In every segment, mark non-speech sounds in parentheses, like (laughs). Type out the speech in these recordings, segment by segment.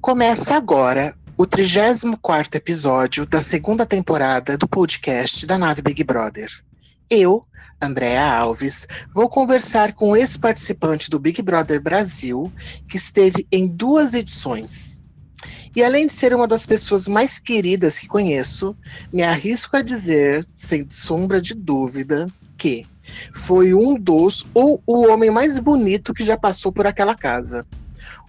Começa agora o 34 episódio da segunda temporada do podcast da nave Big Brother. Eu, Andréa Alves, vou conversar com esse participante do Big Brother Brasil, que esteve em duas edições. E além de ser uma das pessoas mais queridas que conheço, me arrisco a dizer, sem sombra de dúvida, que foi um dos ou o homem mais bonito que já passou por aquela casa.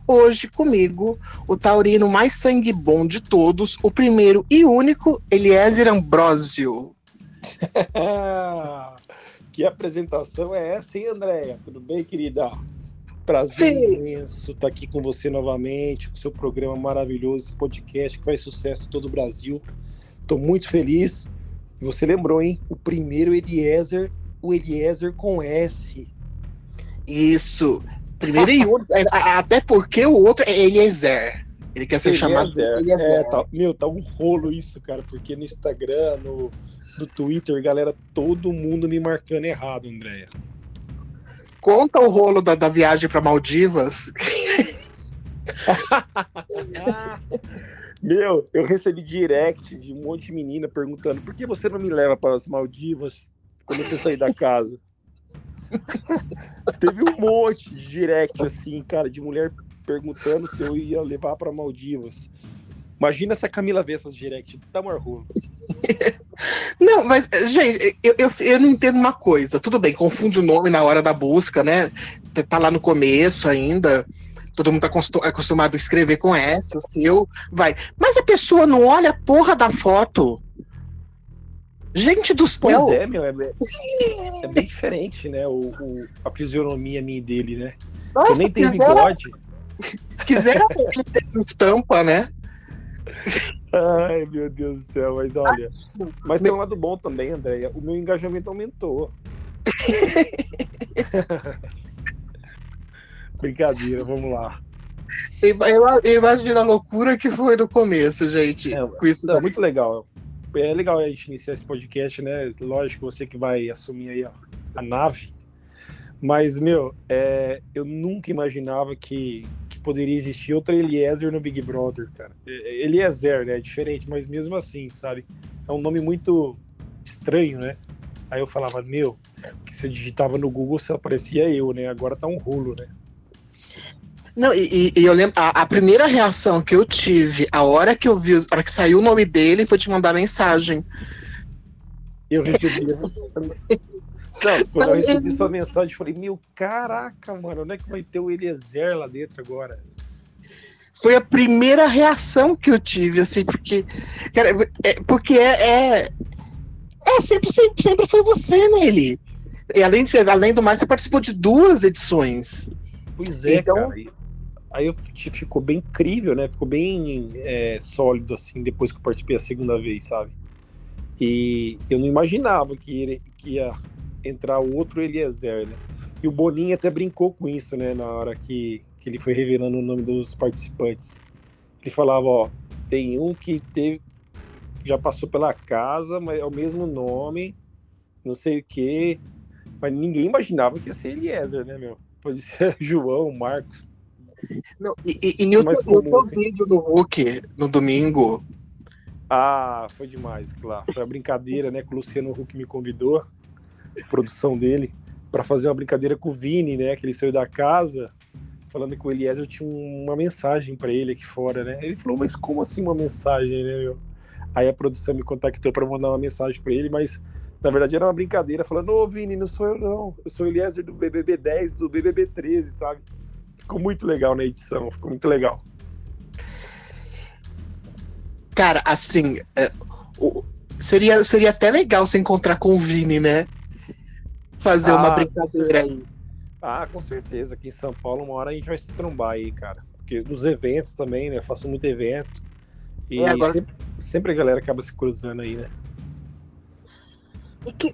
Hoje comigo, o taurino mais sangue bom de todos, o primeiro e único, Eliezer Ambrosio. (laughs) que apresentação é essa, hein, Andréia? Tudo bem, querida? Prazer Sim. imenso estar aqui com você novamente, com seu programa maravilhoso, esse podcast que faz sucesso em todo o Brasil. Estou muito feliz. Você lembrou, hein? O primeiro Eliezer, o Eliezer com S. Isso. Primeiro e único. É, até porque o outro é Eliezer. Ele quer ser Eliezer. chamado Eliezer. É, tá, meu, tá um rolo isso, cara, porque no Instagram, no, no Twitter, galera, todo mundo me marcando errado, Andréia. Conta o rolo da, da viagem para Maldivas. (laughs) Meu, eu recebi direct de um monte de menina perguntando por que você não me leva para as Maldivas quando você sair da casa. (laughs) Teve um monte de direct, assim, cara, de mulher perguntando se eu ia levar para Maldivas. Imagina se a Camila vê essas direct, tá marrolo. (laughs) Não, mas, gente, eu, eu, eu, não entendo uma coisa. Tudo bem, confunde o nome na hora da busca, né? Tá lá no começo ainda. Todo mundo tá acostumado a escrever com S, o seu, vai. Mas a pessoa não olha a porra da foto. Gente do céu! Pois é, meu, é, é bem diferente, né? O, o, a fisionomia minha dele, né? Nossa, nem tem bigode. Quiseram ter (laughs) estampa, né? Ai, meu Deus do céu, mas olha. Mas tem um lado bom também, Andréia. O meu engajamento aumentou. (laughs) Brincadeira, vamos lá. Imagina a loucura que foi no começo, gente. É, com isso é muito legal é legal a gente iniciar esse podcast, né? Lógico, você que vai assumir aí a, a nave. Mas, meu, é, eu nunca imaginava que, que poderia existir outra Eliezer no Big Brother, cara. Eliezer, né? É diferente, mas mesmo assim, sabe? É um nome muito estranho, né? Aí eu falava, meu, que você digitava no Google, você aparecia eu, né? Agora tá um rolo, né? Não, e, e eu lembro, a, a, primeira reação que eu tive, a hora que eu vi, a hora que saiu o nome dele, foi te mandar mensagem. Eu recebi. Não, quando eu recebi sua mensagem, eu falei, meu, caraca, mano, onde é que vai ter o Eliezer lá dentro agora? Foi a primeira reação que eu tive, assim, porque. Cara, é, porque é, é. é, sempre, sempre, sempre foi você nele. E além, de, além do mais, você participou de duas edições. Pois é, então, cara aí ficou bem incrível, né? Ficou bem é, sólido, assim, depois que eu participei a segunda vez, sabe? E eu não imaginava que, ele, que ia entrar outro Eliezer, né? E o Boninho até brincou com isso, né? Na hora que, que ele foi revelando o nome dos participantes. Ele falava, ó, tem um que teve, já passou pela casa, mas é o mesmo nome, não sei o quê. Mas ninguém imaginava que ia ser Eliezer, né, meu? Pode ser (laughs) João, Marcos, não, e, e, e o teu assim. vídeo no Hulk no domingo. Ah, foi demais, claro. Foi a brincadeira, né? Que o Luciano Huck me convidou, a produção dele, para fazer uma brincadeira com o Vini, né? Que ele saiu da casa, falando que o Eliezer tinha uma mensagem para ele aqui fora, né? Ele falou, mas como assim uma mensagem, né, meu? Aí a produção me contactou para mandar uma mensagem para ele, mas na verdade era uma brincadeira, falando, ô Vini, não sou eu não, eu sou o Eliezer do BBB 10, do BBB 13, sabe? Ficou muito legal na edição, ficou muito legal. Cara, assim, é, o, seria, seria até legal se encontrar com o Vini, né? Fazer ah, uma brincadeira aí. Ah, com certeza. Aqui em São Paulo, uma hora a gente vai se trombar aí, cara. Porque nos eventos também, né? Eu faço muito evento. E é, agora... sempre, sempre a galera acaba se cruzando aí, né? Que,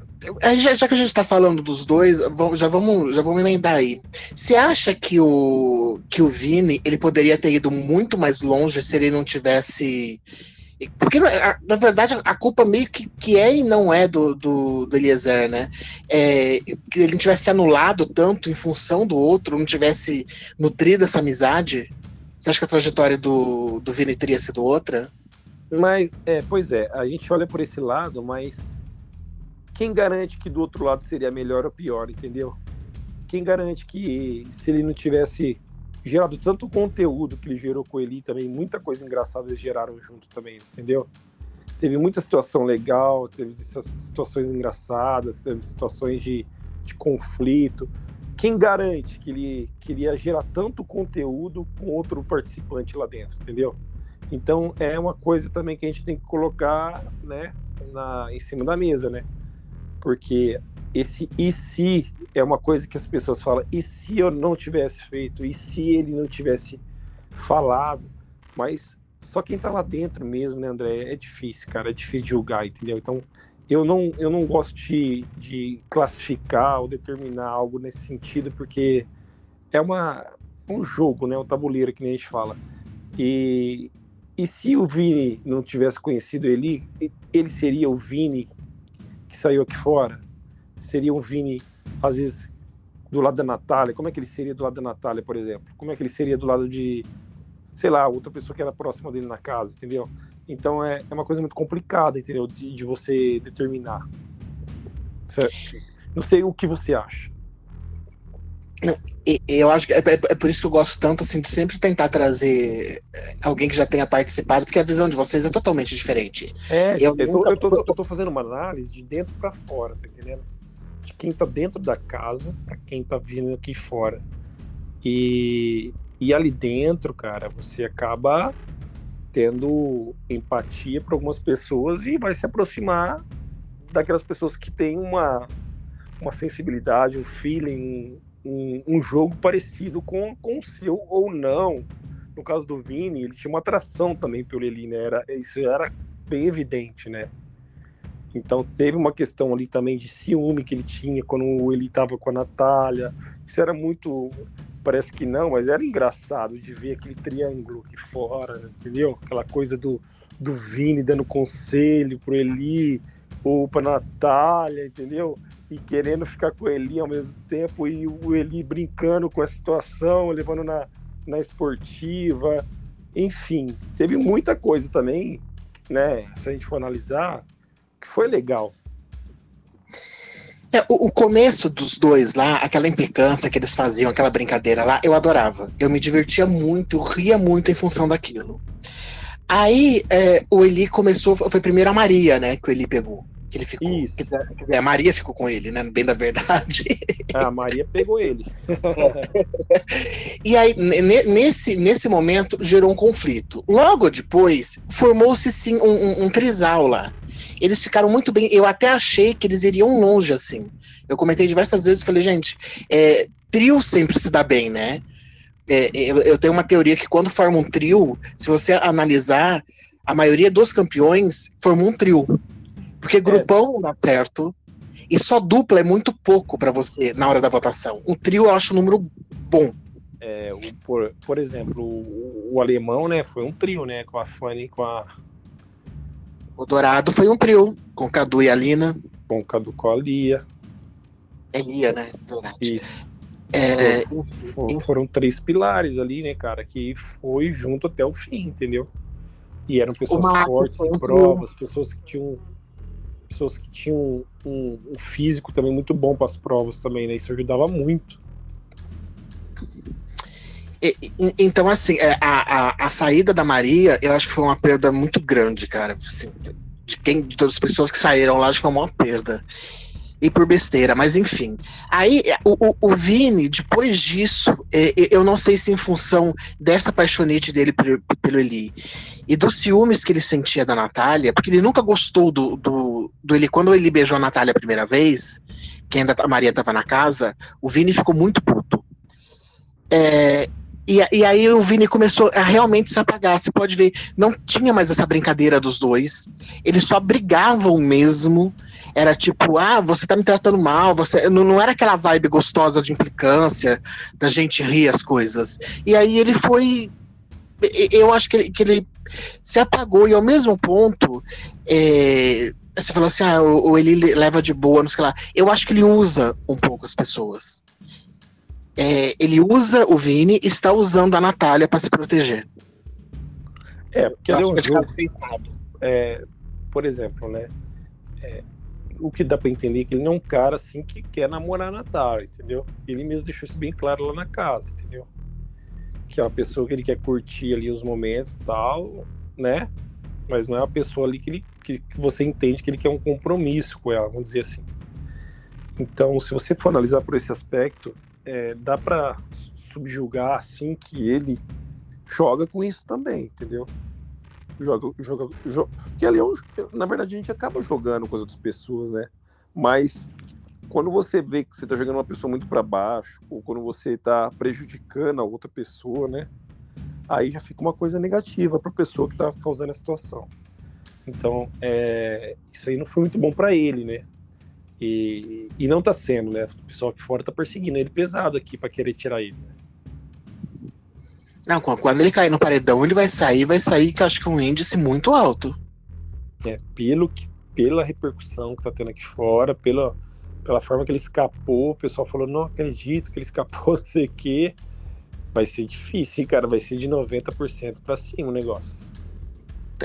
já, já, que a gente está falando dos dois, já vamos, já vamos emendar aí. Você acha que o, que o Vini ele poderia ter ido muito mais longe se ele não tivesse. Porque, na verdade, a culpa meio que, que é e não é do, do, do Eliezer, né? É, que ele não tivesse anulado tanto em função do outro, não tivesse nutrido essa amizade. Você acha que a trajetória do, do Vini teria sido outra? Mas, é, pois é, a gente olha por esse lado, mas quem garante que do outro lado seria melhor ou pior, entendeu? Quem garante que se ele não tivesse gerado tanto conteúdo que ele gerou com ele também, muita coisa engraçada eles geraram junto também, entendeu? Teve muita situação legal, teve situações engraçadas, teve situações de, de conflito. Quem garante que ele, que ele ia gerar tanto conteúdo com outro participante lá dentro, entendeu? Então é uma coisa também que a gente tem que colocar, né, na, em cima da mesa, né? Porque esse e se é uma coisa que as pessoas falam, e se eu não tivesse feito, e se ele não tivesse falado, mas só quem tá lá dentro mesmo, né, André, é difícil, cara, é difícil julgar, entendeu? Então, eu não, eu não gosto de, de classificar ou determinar algo nesse sentido, porque é uma, um jogo, né, um tabuleiro que nem a gente fala. E, e se o Vini não tivesse conhecido ele, ele seria o Vini que saiu aqui fora? Seria um Vini, às vezes, do lado da Natália? Como é que ele seria do lado da Natália, por exemplo? Como é que ele seria do lado de, sei lá, outra pessoa que era próxima dele na casa, entendeu? Então é, é uma coisa muito complicada, entendeu? De, de você determinar. Certo? Não sei o que você acha. Eu acho que é, é, é, por isso que eu gosto tanto assim, de sempre tentar trazer é, alguém que já tenha participado, porque a visão de vocês é totalmente diferente. É, eu, eu, tô, eu, tô, eu tô, fazendo uma análise de dentro para fora, tá entendendo? De quem tá dentro da casa para quem tá vindo aqui fora. E, e ali dentro, cara, você acaba tendo empatia para algumas pessoas e vai se aproximar daquelas pessoas que têm uma, uma sensibilidade, um feeling, um, um, jogo parecido com, com o seu ou não. No caso do Vini, ele tinha uma atração também pelo Eli, né? Era, isso era bem evidente, né? Então teve uma questão ali também de ciúme que ele tinha quando ele estava com a Natália. Isso era muito. Parece que não, mas era engraçado de ver aquele triângulo aqui fora, entendeu? Aquela coisa do, do Vini dando conselho pro Eli ou pra Natália, entendeu? E querendo ficar com o Eli ao mesmo tempo e o Eli brincando com a situação, levando na, na esportiva. Enfim, teve muita coisa também, né? Se a gente for analisar, que foi legal. É, o, o, começo dos dois lá, aquela implicância que eles faziam, aquela brincadeira lá, eu adorava. Eu me divertia muito, eu ria muito em função daquilo. Aí é, o Eli começou, foi primeiro a Maria, né, que o Eli pegou que ele ficou. Isso. Dizer, a Maria ficou com ele, né? Bem da verdade. Ah, (laughs) a Maria pegou ele. e aí, nesse, nesse momento, gerou um conflito. Logo depois, formou-se sim um, um, um, trisal lá. Eles ficaram muito bem. Eu até achei que eles iriam longe, assim. Eu comentei diversas vezes, falei, gente, é, trio sempre se dá bem, né? É, eu, eu tenho uma teoria que quando forma um trio, se você analisar, a maioria dos campeões formou um trio. Porque grupão dá certo. E só dupla é muito pouco para você na hora da votação. Um trio eu acho um número bom. É, o, por, por exemplo, o, o, alemão, né, foi um trio, né, com a Fanny com a. O Dourado foi um trio, com Cadu e a Lina. Com Cadu com a Lia. É Lia, né? Verdade. Isso. É, foram, foram três pilares ali, né, cara, que foi junto até o fim, entendeu? E eram pessoas fortes em provas, pessoas que tinham pessoas que tinham um, um físico também muito bom para as provas também, né? Isso ajudava muito. então, assim, é, a, a, a, saída da Maria, eu acho que foi uma perda muito grande, cara. Assim, de, quem, de todas as pessoas que saíram lá, acho que foi uma perda. E por besteira, mas enfim. Aí, o, o, o Vini, depois disso, é, eu não sei se em função dessa paixonite dele pelo, pelo Eli e dos ciúmes que ele sentia da Natália, porque ele nunca gostou do, do, do ele. Quando ele beijou a Natália a primeira vez, que ainda a Maria estava na casa, o Vini ficou muito puto. É, e, e, aí o Vini começou a realmente se apagar. Você pode ver, não tinha mais essa brincadeira dos dois. Eles só brigavam mesmo. Era tipo, ah, você tá me tratando mal. Você não, não era aquela vibe gostosa de implicância, da gente rir as coisas. E aí ele foi eu acho que ele, que ele se apagou e ao mesmo ponto é, você falou assim, ah, o, ele leva de boa, não sei lá. Eu acho que ele usa um pouco as pessoas. é, ele usa o Vini e está usando a Natália para se proteger. É, porque ele é um jogo pensado. É, por exemplo, né? É, o que dá para entender é que ele não é um cara assim que quer namorar a Natália, entendeu? Ele mesmo deixou isso bem claro lá na casa, entendeu? Que é uma pessoa que ele quer curtir ali os momentos e tal, né? Mas não é uma pessoa ali que, ele, que, que você entende que ele quer um compromisso com ela, vamos dizer assim. Então, se você for analisar por esse aspecto, é, dá para subjugar assim que ele joga com isso também, entendeu? Joga, joga, joga. Que ali é um, na verdade a gente acaba jogando com as outras pessoas, né? Mas quando você vê que você tá jogando uma pessoa muito para baixo, ou quando você tá prejudicando a outra pessoa, né? Aí já fica uma coisa negativa para a pessoa que tá causando a situação. Então, é, isso aí não foi muito bom para ele, né? E, e não tá sendo, né? O pessoal aqui fora tá perseguindo ele pesado aqui para querer tirar ele. Né? Não, quando ele cair no paredão, ele vai sair, vai sair que acho que um índice muito alto. É, pelo que, pela repercussão que tá tendo aqui fora, pela, pela forma que ele escapou, o pessoal falou, não acredito que ele escapou, (laughs) não sei o quê. Vai ser difícil, cara, vai ser de 90% para cima o negócio.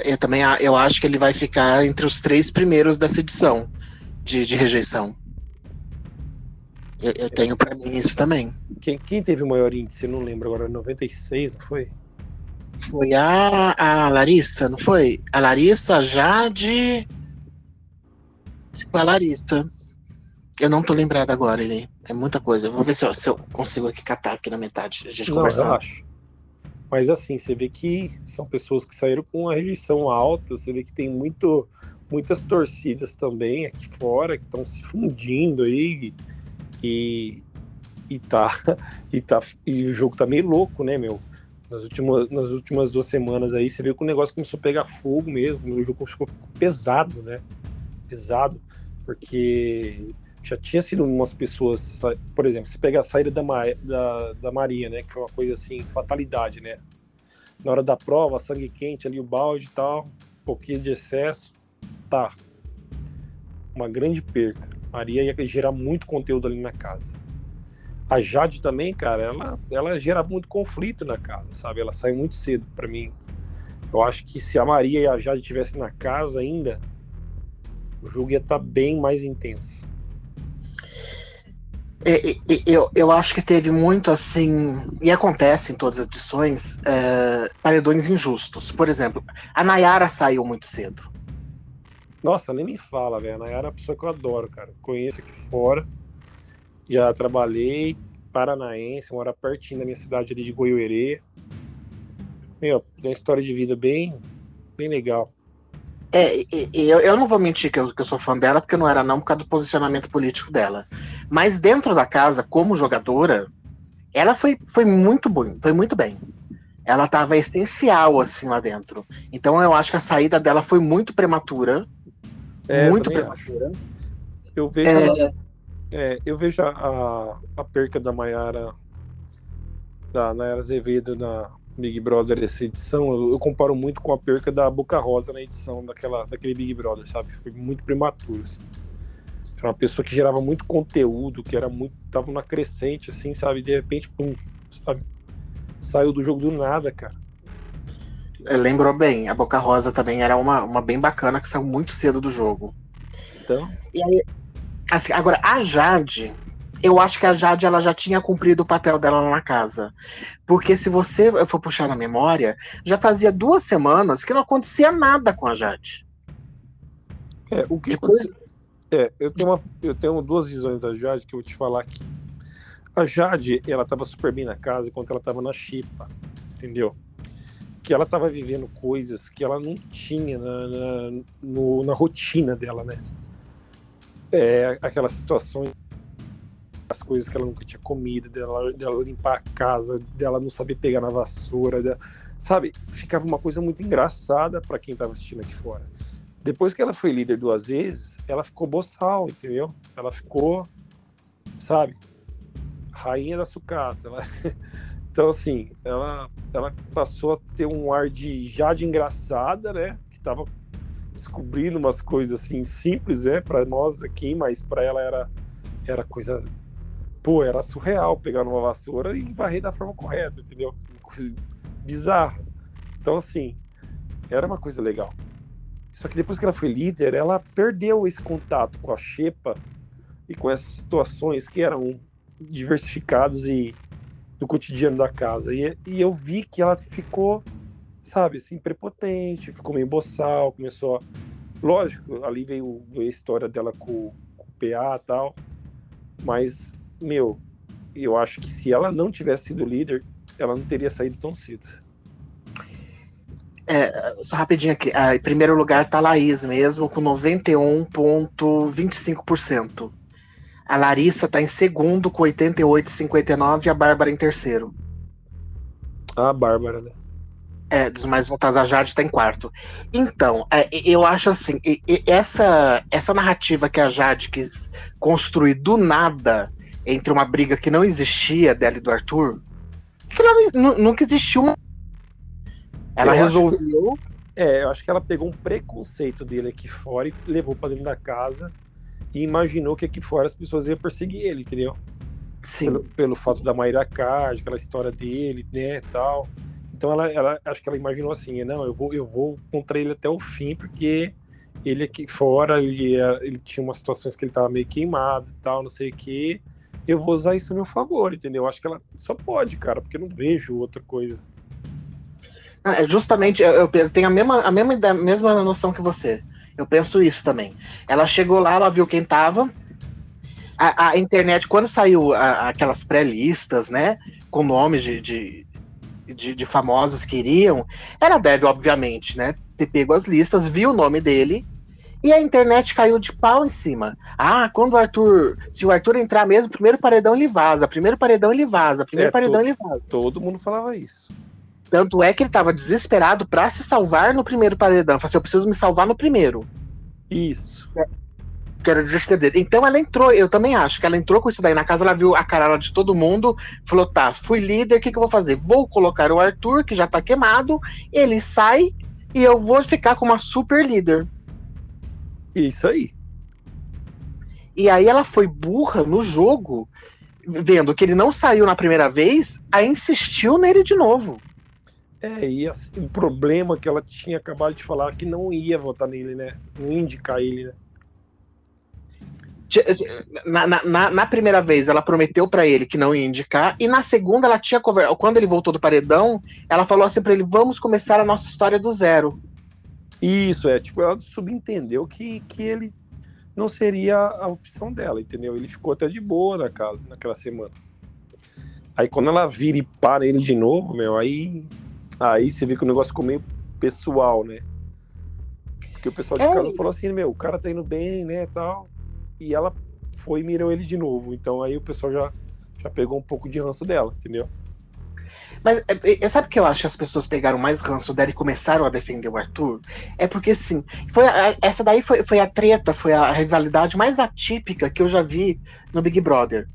Eu também eu acho que ele vai ficar entre os três primeiros dessa edição de, de rejeição. Eu, eu tenho para mim isso também. Quem, quem teve o maior índice? Eu não lembro agora, 96, não foi? Foi a, a Larissa, não foi? A Larissa, a Jade. Foi a Larissa. Eu não tô lembrado agora, ele. É muita coisa. vou ver se eu, se eu, consigo aqui catar aqui na metade. A gente não, conversar. Mas assim, você vê que são pessoas que saíram com uma rejeição alta, você vê que tem muito muitas torcidas também aqui fora que estão se fundindo aí e, e tá (laughs) e tá e o jogo tá meio louco, né, meu? Nas últimas, nas últimas duas semanas aí, você viu que o negócio começou a pegar fogo mesmo, o jogo ficou pesado, né? Pesado, porque já tinha sido umas pessoas, por exemplo, se pegar a saída da, da, da Maria, né, que foi uma coisa assim, fatalidade, né? Na hora da prova, sangue quente ali, o balde e tal, um pouquinho de excesso, tá uma grande perca. Maria ia gerar muito conteúdo ali na casa. A Jade também, cara, ela, ela gerava muito conflito na casa, sabe? Ela saiu muito cedo para mim. Eu acho que se a Maria e a Jade estivessem na casa ainda, o jogo ia estar tá bem mais intenso. É, eu, eu acho que teve muito assim, e acontece em todas as edições, é, paredões injustos. Por exemplo, a Nayara saiu muito cedo. Nossa, nem me fala, velho. A Nayara é uma pessoa que eu adoro, cara. Conheço aqui fora. Já trabalhei, paranaense, mora pertinho da minha cidade ali de Goiuerê. Meu, tem uma história de vida bem, bem legal. É, eu, eu não vou mentir que eu, que eu sou fã dela, porque não era não por causa do posicionamento político dela. Mas dentro da casa, como jogadora, ela foi, foi muito bom, foi muito bem. Ela estava essencial assim lá dentro. Então eu acho que a saída dela foi muito prematura é, muito prematura. Eu vejo, é... É, eu vejo a, a perca da Maiara, da Nayara Azevedo na Big Brother essa edição, eu, eu, comparo muito com a perca da Boca Rosa na edição daquela, daquele Big Brother, sabe? Foi muito prematuro, assim. Era uma pessoa que gerava muito conteúdo, que era muito. tava na crescente, assim, sabe? De repente, pum, sabe? Saiu do jogo do nada, cara. Lembrou bem, a Boca Rosa também era uma, uma bem bacana que saiu muito cedo do jogo. Então. E aí, assim, agora, a Jade, eu acho que a Jade ela já tinha cumprido o papel dela na casa. Porque se você for puxar na memória, já fazia duas semanas que não acontecia nada com a Jade. É, o que Depois... É, eu tenho, uma, eu tenho duas visões da Jade que eu vou te falar aqui. A Jade, ela tava super bem na casa enquanto ela tava na chipa, entendeu? que ela estava vivendo coisas que ela não tinha na, na, no, na rotina dela, né? É, aquelas situações, as coisas que ela nunca tinha comido, dela, dela limpar a casa, dela não saber pegar na vassoura, dela, sabe? Ficava uma coisa muito engraçada para quem estava assistindo aqui fora. Depois que ela foi líder duas vezes, ela ficou boçal, entendeu? Ela ficou, sabe? Rainha da sucata. Ela... (laughs) Então, assim, ela, ela passou a ter um ar de já de engraçada, né? Que tava descobrindo umas coisas assim simples, é, para nós aqui, mas para ela era, era coisa pô, era surreal pegar uma vassoura e varrer da forma correta, entendeu? Uma coisa bizarra. Então, assim, era uma coisa legal. Só que depois que ela foi líder, ela perdeu esse contato com a Xepa e com essas situações que eram diversificadas e do cotidiano da casa. E, e eu vi que ela ficou, sabe, assim, prepotente, ficou meio boçal, começou a... Lógico, ali veio, veio a história dela com, com o PA e tal, mas, meu, eu acho que se ela não tivesse sido líder, ela não teria saído tão cedo. É, só rapidinho aqui. Ah, em primeiro lugar tá a Laís mesmo, com 91,25%. A Larissa tá em segundo, com 88,59%, e a Bárbara em terceiro. A Bárbara, né? É, dos mais votados, a Jade tá em quarto. Então, é, eu acho assim, essa, essa narrativa que a Jade quis construir do nada entre uma briga que não existia dela e do Arthur, que ela, nunca existiu uma ela eu resolveu. Que, é, eu acho que ela pegou um preconceito dele aqui fora e levou para dentro da casa e imaginou que aqui fora as pessoas iam perseguir ele, entendeu? Sim. Pelo, pelo fato da Mayra Card, aquela história dele, né, tal. Então ela, ela, acho que ela imaginou assim, não, eu vou, eu vou contra ele até o fim, porque ele aqui fora, ele, ele tinha umas situações que ele tava meio queimado e tal, não sei o que. Eu vou usar isso a meu favor, entendeu? Acho que ela só pode, cara, porque eu não vejo outra coisa. Ah, é justamente, eu, eu tenho a mesma, a mesma, ideia, a mesma noção que você. Eu penso isso também. Ela chegou lá, ela viu quem tava. A, a internet, quando saiu a, aquelas pré-listas, né? Com nomes de, de, de, de, famosos que iriam, ela deve, obviamente, né? Ter pego as listas, viu o nome dele. E a internet caiu de pau em cima. Ah, quando o Arthur. Se o Arthur entrar mesmo, primeiro paredão ele vaza. Primeiro paredão ele vaza. Primeiro é, paredão ele vaza. Todo mundo falava isso. Tanto é que ele estava desesperado para se salvar no primeiro paredão. Falei assim, eu preciso me salvar no primeiro. Isso. É, que era dele. Então ela entrou, eu também acho que ela entrou com isso daí na casa, ela viu a cara de todo mundo, falou: tá, fui líder, o que, que eu vou fazer? Vou colocar o Arthur, que já tá queimado, ele sai e eu vou ficar com uma super líder. Isso aí. E aí ela foi burra no jogo, vendo que ele não saiu na primeira vez, aí insistiu nele de novo. É, e assim, o problema que ela tinha acabado de falar que não ia votar nele, né? Não indicar ele, né? Na, na, na primeira vez, ela prometeu para ele que não ia indicar, e na segunda, ela tinha quando ele voltou do paredão, ela falou assim para ele: vamos começar a nossa história do zero. Isso, é, tipo, ela subentendeu que, que ele não seria a opção dela, entendeu? Ele ficou até de boa na casa naquela semana. Aí quando ela vira e para ele de novo, meu, aí Aí você vê que o negócio ficou meio pessoal, né? Porque o pessoal de é. casa falou assim, meu, o cara tá indo bem, né, tal. E ela foi e mirou ele de novo. Então aí o pessoal já, já pegou um pouco de ranço dela, entendeu? Mas é, é, sabe que eu acho que as pessoas pegaram mais ranço dela e começaram a defender o Arthur? É porque, assim, foi a, essa daí foi, foi a treta, foi a rivalidade mais atípica que eu já vi no Big Brother.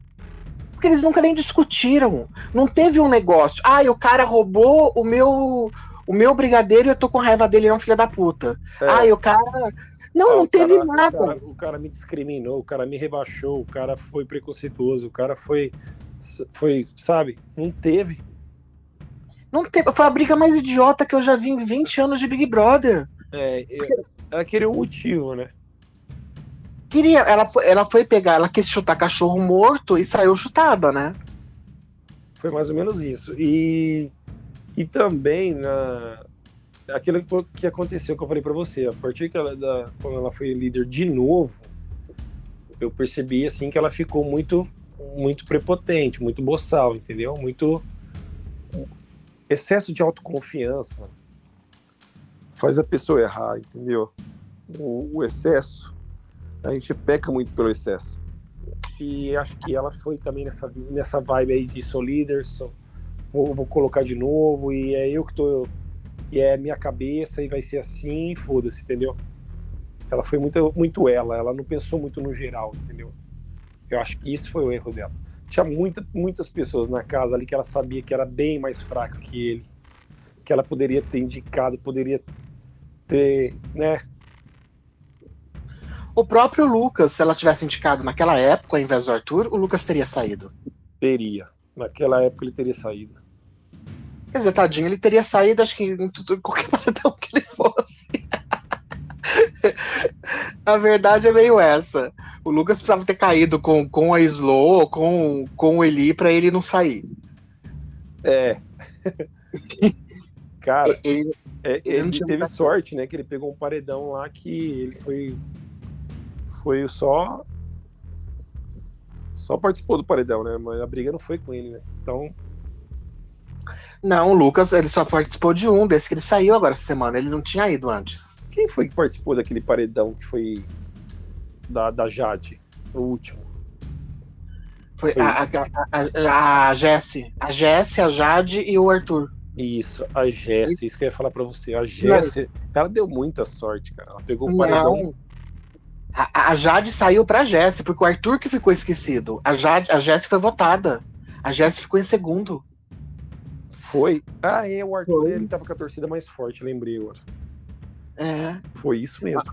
Porque eles nunca nem discutiram. Não teve um negócio. Ah, o cara roubou o meu o meu brigadeiro e eu tô com raiva dele, não, filha da puta. É. Ah, o cara. Não, ah, não teve cara, nada. O cara, o cara, me discriminou, o cara me rebaixou, o cara foi preconceituoso, o cara foi. Foi, sabe? Não teve. Não teve. Foi a briga mais idiota que eu já vi em 20 anos de Big Brother. É, Porque... ela queria um motivo, né? Queria, ela, ela foi pegar, ela quis chutar cachorro morto e saiu chutada, né? Foi mais ou menos isso. E, e também na aquilo que aconteceu que eu falei para você, a partir que ela da, quando ela foi líder de novo, eu percebi assim que ela ficou muito muito prepotente, muito boçal, entendeu? Muito excesso de autoconfiança faz a pessoa errar, entendeu? O, o excesso a gente peca muito pelo excesso. E acho que ela foi também nessa, nessa vibe aí de sou líder, sou, vou, vou colocar de novo, e é eu que tô. E é minha cabeça, e vai ser assim, foda-se, entendeu? Ela foi muito, muito ela, ela não pensou muito no geral, entendeu? Eu acho que isso foi o erro dela. Tinha muita, muitas pessoas na casa ali que ela sabia que era bem mais fraca que ele, que ela poderia ter indicado, poderia ter, né, O próprio Lucas, se ela tivesse indicado naquela época, ao invés do Arthur, o Lucas teria saído. Teria. Naquela época ele teria saído. Quer dizer, tadinho, ele teria saído, acho que em tudo, qualquer (laughs) paredão que ele fosse. a verdade é meio essa. O Lucas precisava ter caído com, com a Slow ou com, com o Eli para ele não sair. É. (laughs) Cara, ele, é, ele, ele teve sorte, né? Que ele pegou um paredão lá que ele foi. Foi só. Só participou do paredão, né? Mas a briga não foi com ele, né? Então. Não, o Lucas, ele só participou de um, desse que ele saiu agora essa semana. Ele não tinha ido antes. Quem foi que participou daquele paredão que foi da, da Jade, o último? Foi, foi. a, a, a, a Jesse. A Jesse, a Jade e o Arthur. Isso, a Jesse, isso que eu ia falar pra você. A Jesse, ela deu muita sorte, cara. Ela pegou o paredão. Não. A, a Jade saiu pra Jesse, porque o Arthur que ficou esquecido. A, Jade, a Jesse foi votada. A Jesse ficou em segundo. Foi? Ah, é, o Arthur foi. ele tava com a torcida mais forte, lembrei agora. É. Foi isso mesmo.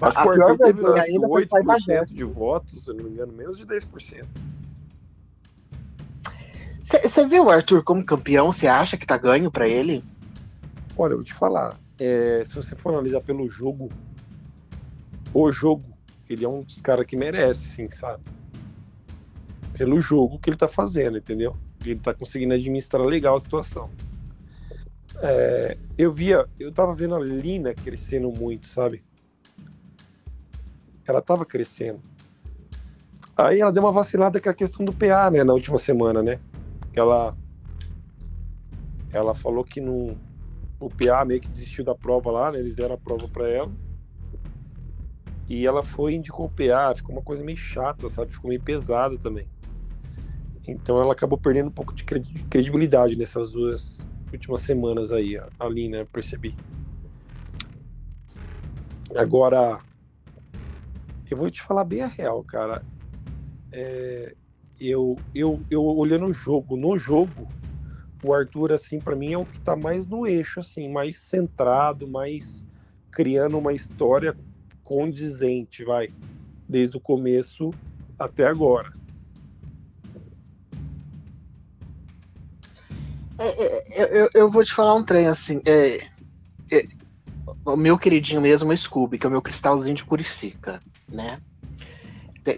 A, Acho a que o Arthur teve ainda 8% de votos, se eu não me engano, menos de 10%. Você viu o Arthur como campeão? Você acha que tá ganho para ele? Olha, eu vou te falar. É, se você for analisar pelo jogo, o jogo, ele é um dos caras que merece, sim, sabe? Pelo jogo que ele tá fazendo, entendeu? Ele tá conseguindo administrar legal a situação. É, eu via, eu tava vendo a Lina crescendo muito, sabe? Ela tava crescendo. Aí ela deu uma vacilada com a questão do PA, né, na última semana, né? ela ela falou que no o PA meio que desistiu da prova lá, né? Eles deram a prova para ela. E ela foi indicou o PA, ficou uma coisa meio chata, sabe? Ficou meio pesada também. Então ela acabou perdendo um pouco de credibilidade nessas duas últimas semanas aí, ali, né? Percebi. Agora, eu vou te falar bem a real, cara. É, eu, eu, eu olhando o jogo, no jogo, o Arthur, assim, para mim é o que tá mais no eixo, assim, mais centrado, mais criando uma história condizente, vai, desde o começo até agora. É, é, eu, eu, vou te falar um trem assim. É, é, o meu queridinho mesmo, o Scooby, que é o meu cristalzinho de Curicica, né?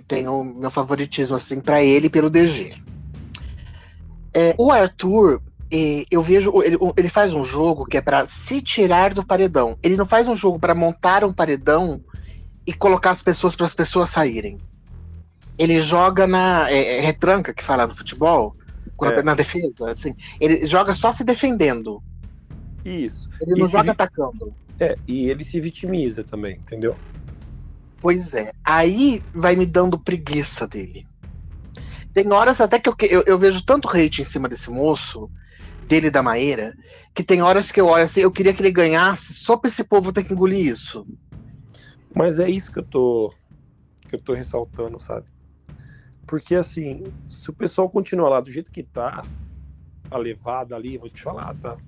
tenho meu favoritismo assim para ele pelo DG. É, o Arthur, eu vejo ele, ele faz um jogo que é para se tirar do paredão. Ele não faz um jogo para montar um paredão e colocar as pessoas para as pessoas saírem. Ele joga na é, é, retranca que fala no futebol, é. na defesa, assim. Ele joga só se defendendo. Isso. Ele não joga atacando. É, e ele se vitimiza também, entendeu? Pois é. Aí vai me dando preguiça dele. Tem horas até que eu, eu, eu vejo tanto hate em cima desse moço, dele da Maíra, que tem horas que eu olho assim, eu queria que ele ganhasse só pra esse povo ter que engolir isso. Mas é isso que eu tô que eu tô ressaltando, sabe? Porque assim, se o pessoal continuar lá do jeito que tá, a levada ali, vou te falar, tá?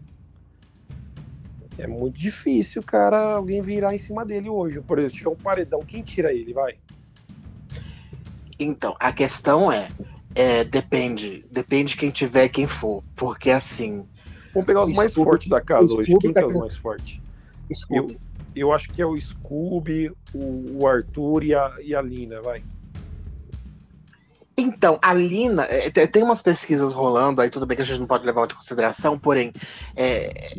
É muito difícil, cara, alguém virar em cima dele hoje. Por exemplo, se tiver um paredão, quem tira ele, vai? Então, a questão é, é depende, depende quem tiver, quem for, porque assim. Vamos pegar os mais fortes da casa hoje. Quem tá é os mais fortes? Eu, eu acho que é o Scooby, o, o Arthur e a, e a Lina, vai. Então, a Lina, é, tem umas pesquisas rolando aí, tudo bem que a gente não pode levar em consideração, porém, é,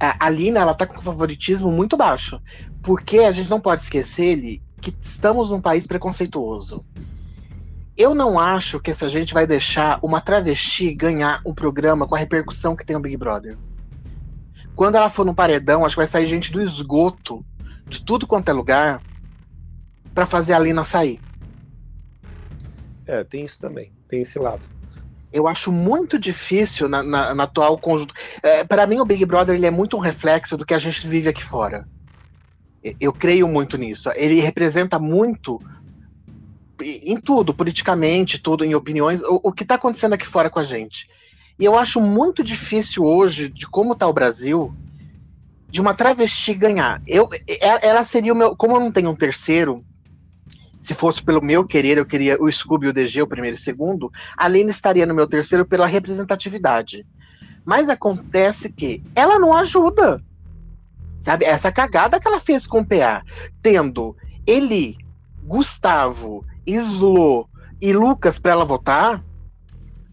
a Lina ela tá com favoritismo muito baixo. Porque a gente não pode esquecer que estamos num país preconceituoso. Eu não acho que essa gente vai deixar uma travesti ganhar um programa com a repercussão que tem o Big Brother. Quando ela for no paredão, acho que vai sair gente do esgoto, de tudo quanto é lugar, para fazer a Lina sair. É, tem isso também, tem esse lado eu acho muito difícil na, na, na atual conjunto. É, para mim, o Big Brother ele é muito um reflexo do que a gente vive aqui fora. Eu creio muito nisso. Ele representa muito em tudo, politicamente, tudo, em opiniões, o, o que está acontecendo aqui fora com a gente. E eu acho muito difícil hoje, de como está o Brasil, de uma travesti ganhar. Eu, ela seria o meu. Como eu não tenho um terceiro, se fosse pelo meu querer, eu queria o Scooby e o DG, o primeiro e o segundo, a Lene estaria no meu terceiro pela representatividade. Mas acontece que ela não ajuda. Sabe? Essa cagada que ela fez com o PA, tendo ele, Gustavo, Slo e Lucas para ela votar,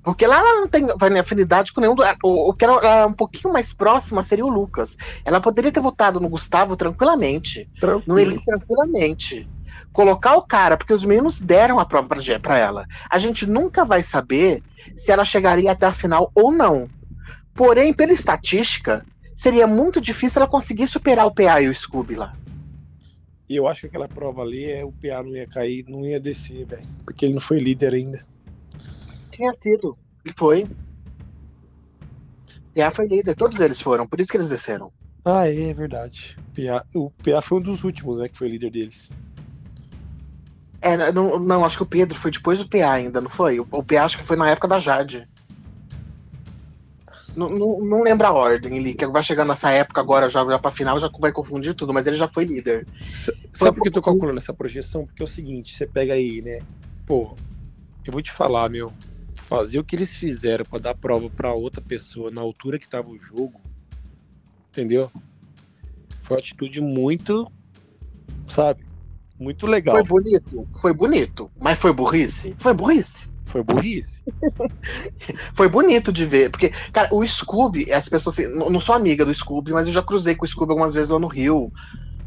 porque lá ela não tem afinidade com nenhum. Do, o, o que era um pouquinho mais próxima seria o Lucas. Ela poderia ter votado no Gustavo tranquilamente. Tranquilo. No Eli tranquilamente. Colocar o cara, porque os meninos deram a prova para ela. A gente nunca vai saber se ela chegaria até a final ou não. Porém, pela estatística, seria muito difícil ela conseguir superar o PA e o Scooby lá. E eu acho que aquela prova ali, é, o PA não ia cair, não ia descer, velho. Porque ele não foi líder ainda tinha sido. E foi. PA foi líder, todos eles foram, por isso que eles desceram. Ah, é, é verdade. PA, o PA foi um dos últimos, né, que foi líder deles. É, não, não, acho que o Pedro foi depois do PA ainda, não foi? O, o PA acho que foi na época da Jade. Não, não, não lembro a ordem, ele que vai chegar nessa época agora, já, já pra final, já vai confundir tudo, mas ele já foi líder. Sabe por que eu tô calculando essa projeção? Porque é o seguinte, você pega aí, né? Pô, eu vou te falar, meu fazer o que eles fizeram para dar prova para outra pessoa na altura que tava o jogo, entendeu? Foi uma atitude muito, sabe? Muito legal. Foi bonito, foi bonito, mas foi burrice? Foi burrice. Foi burrice. (laughs) foi bonito de ver, porque, cara, o Scooby, as pessoas, assim, não sou amiga do Scooby, mas eu já cruzei com o Scooby algumas vezes lá no Rio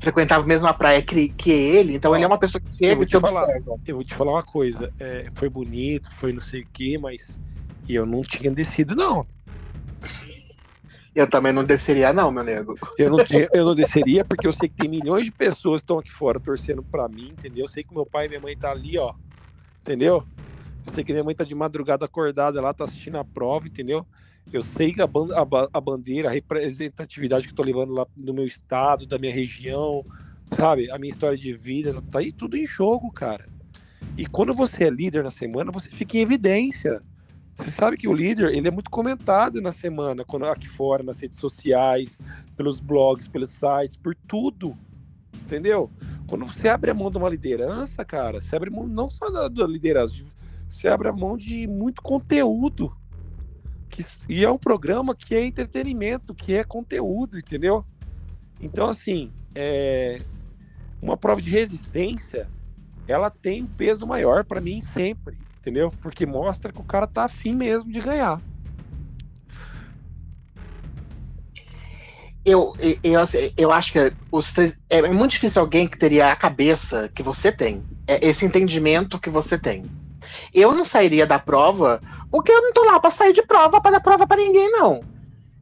frequentava a mesma praia que, que ele, então ele é uma pessoa que chega e se falar, observa. Eu vou te falar uma coisa, é, foi bonito, foi não sei o que, mas eu não tinha descido, não. Eu também não desceria, não, meu nego. Eu não, eu não desceria porque eu sei que tem milhões de pessoas que estão aqui fora torcendo pra mim, entendeu? Eu sei que meu pai e minha mãe tá ali, ó. Entendeu? Eu sei que minha mãe tá de madrugada acordada lá, tá assistindo a prova, entendeu? Eu sei que a, a, a bandeira, a representatividade que eu tô levando lá no meu estado, da minha região, sabe? A minha história de vida, tá aí tudo em jogo, cara. E quando você é líder na semana, você fica em evidência. Você sabe que o líder, ele é muito comentado na semana, quando aqui fora, nas redes sociais, pelos blogs, pelos sites, por tudo. Entendeu? Quando você abre a mão de uma liderança, cara, você abre mão não só da, da liderança, você abre a mão de muito conteúdo que, e é um programa que é entretenimento, que é conteúdo, entendeu? Então, assim, é, uma prova de resistência, ela tem um peso maior para mim sempre, entendeu? Porque mostra que o cara tá afim mesmo de ganhar. Eu, eu, eu acho que os três, é, é muito difícil alguém que teria a cabeça que você tem, é esse entendimento que você tem. Eu não sairia da prova, porque eu não tô lá para sair de prova para dar prova para ninguém, não.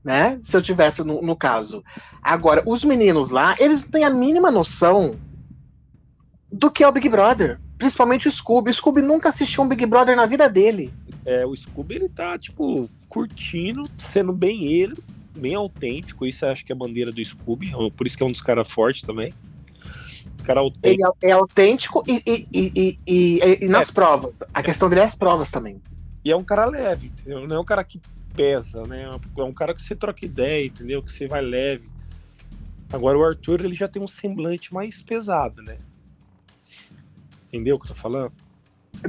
Né? Se eu tivesse no, no caso. Agora, os meninos lá, eles não têm a mínima noção do que é o Big Brother. Principalmente o Scooby. O Scooby nunca assistiu um Big Brother na vida dele. É, o Scooby, ele tá, tipo, curtindo, sendo bem ele, bem autêntico. Isso acho que é a bandeira do Scooby. Por isso que é um dos caras fortes também cara autêntico. Ele é, é autêntico e, e, e, e nas é. provas. A questão dele é as provas também. E é um cara leve, entendeu? Não é um cara que pesa, né? É um cara que você troca ideia, entendeu? Que você vai leve. Agora o Arthur ele já tem um semblante mais pesado, né? Entendeu o que eu tô falando?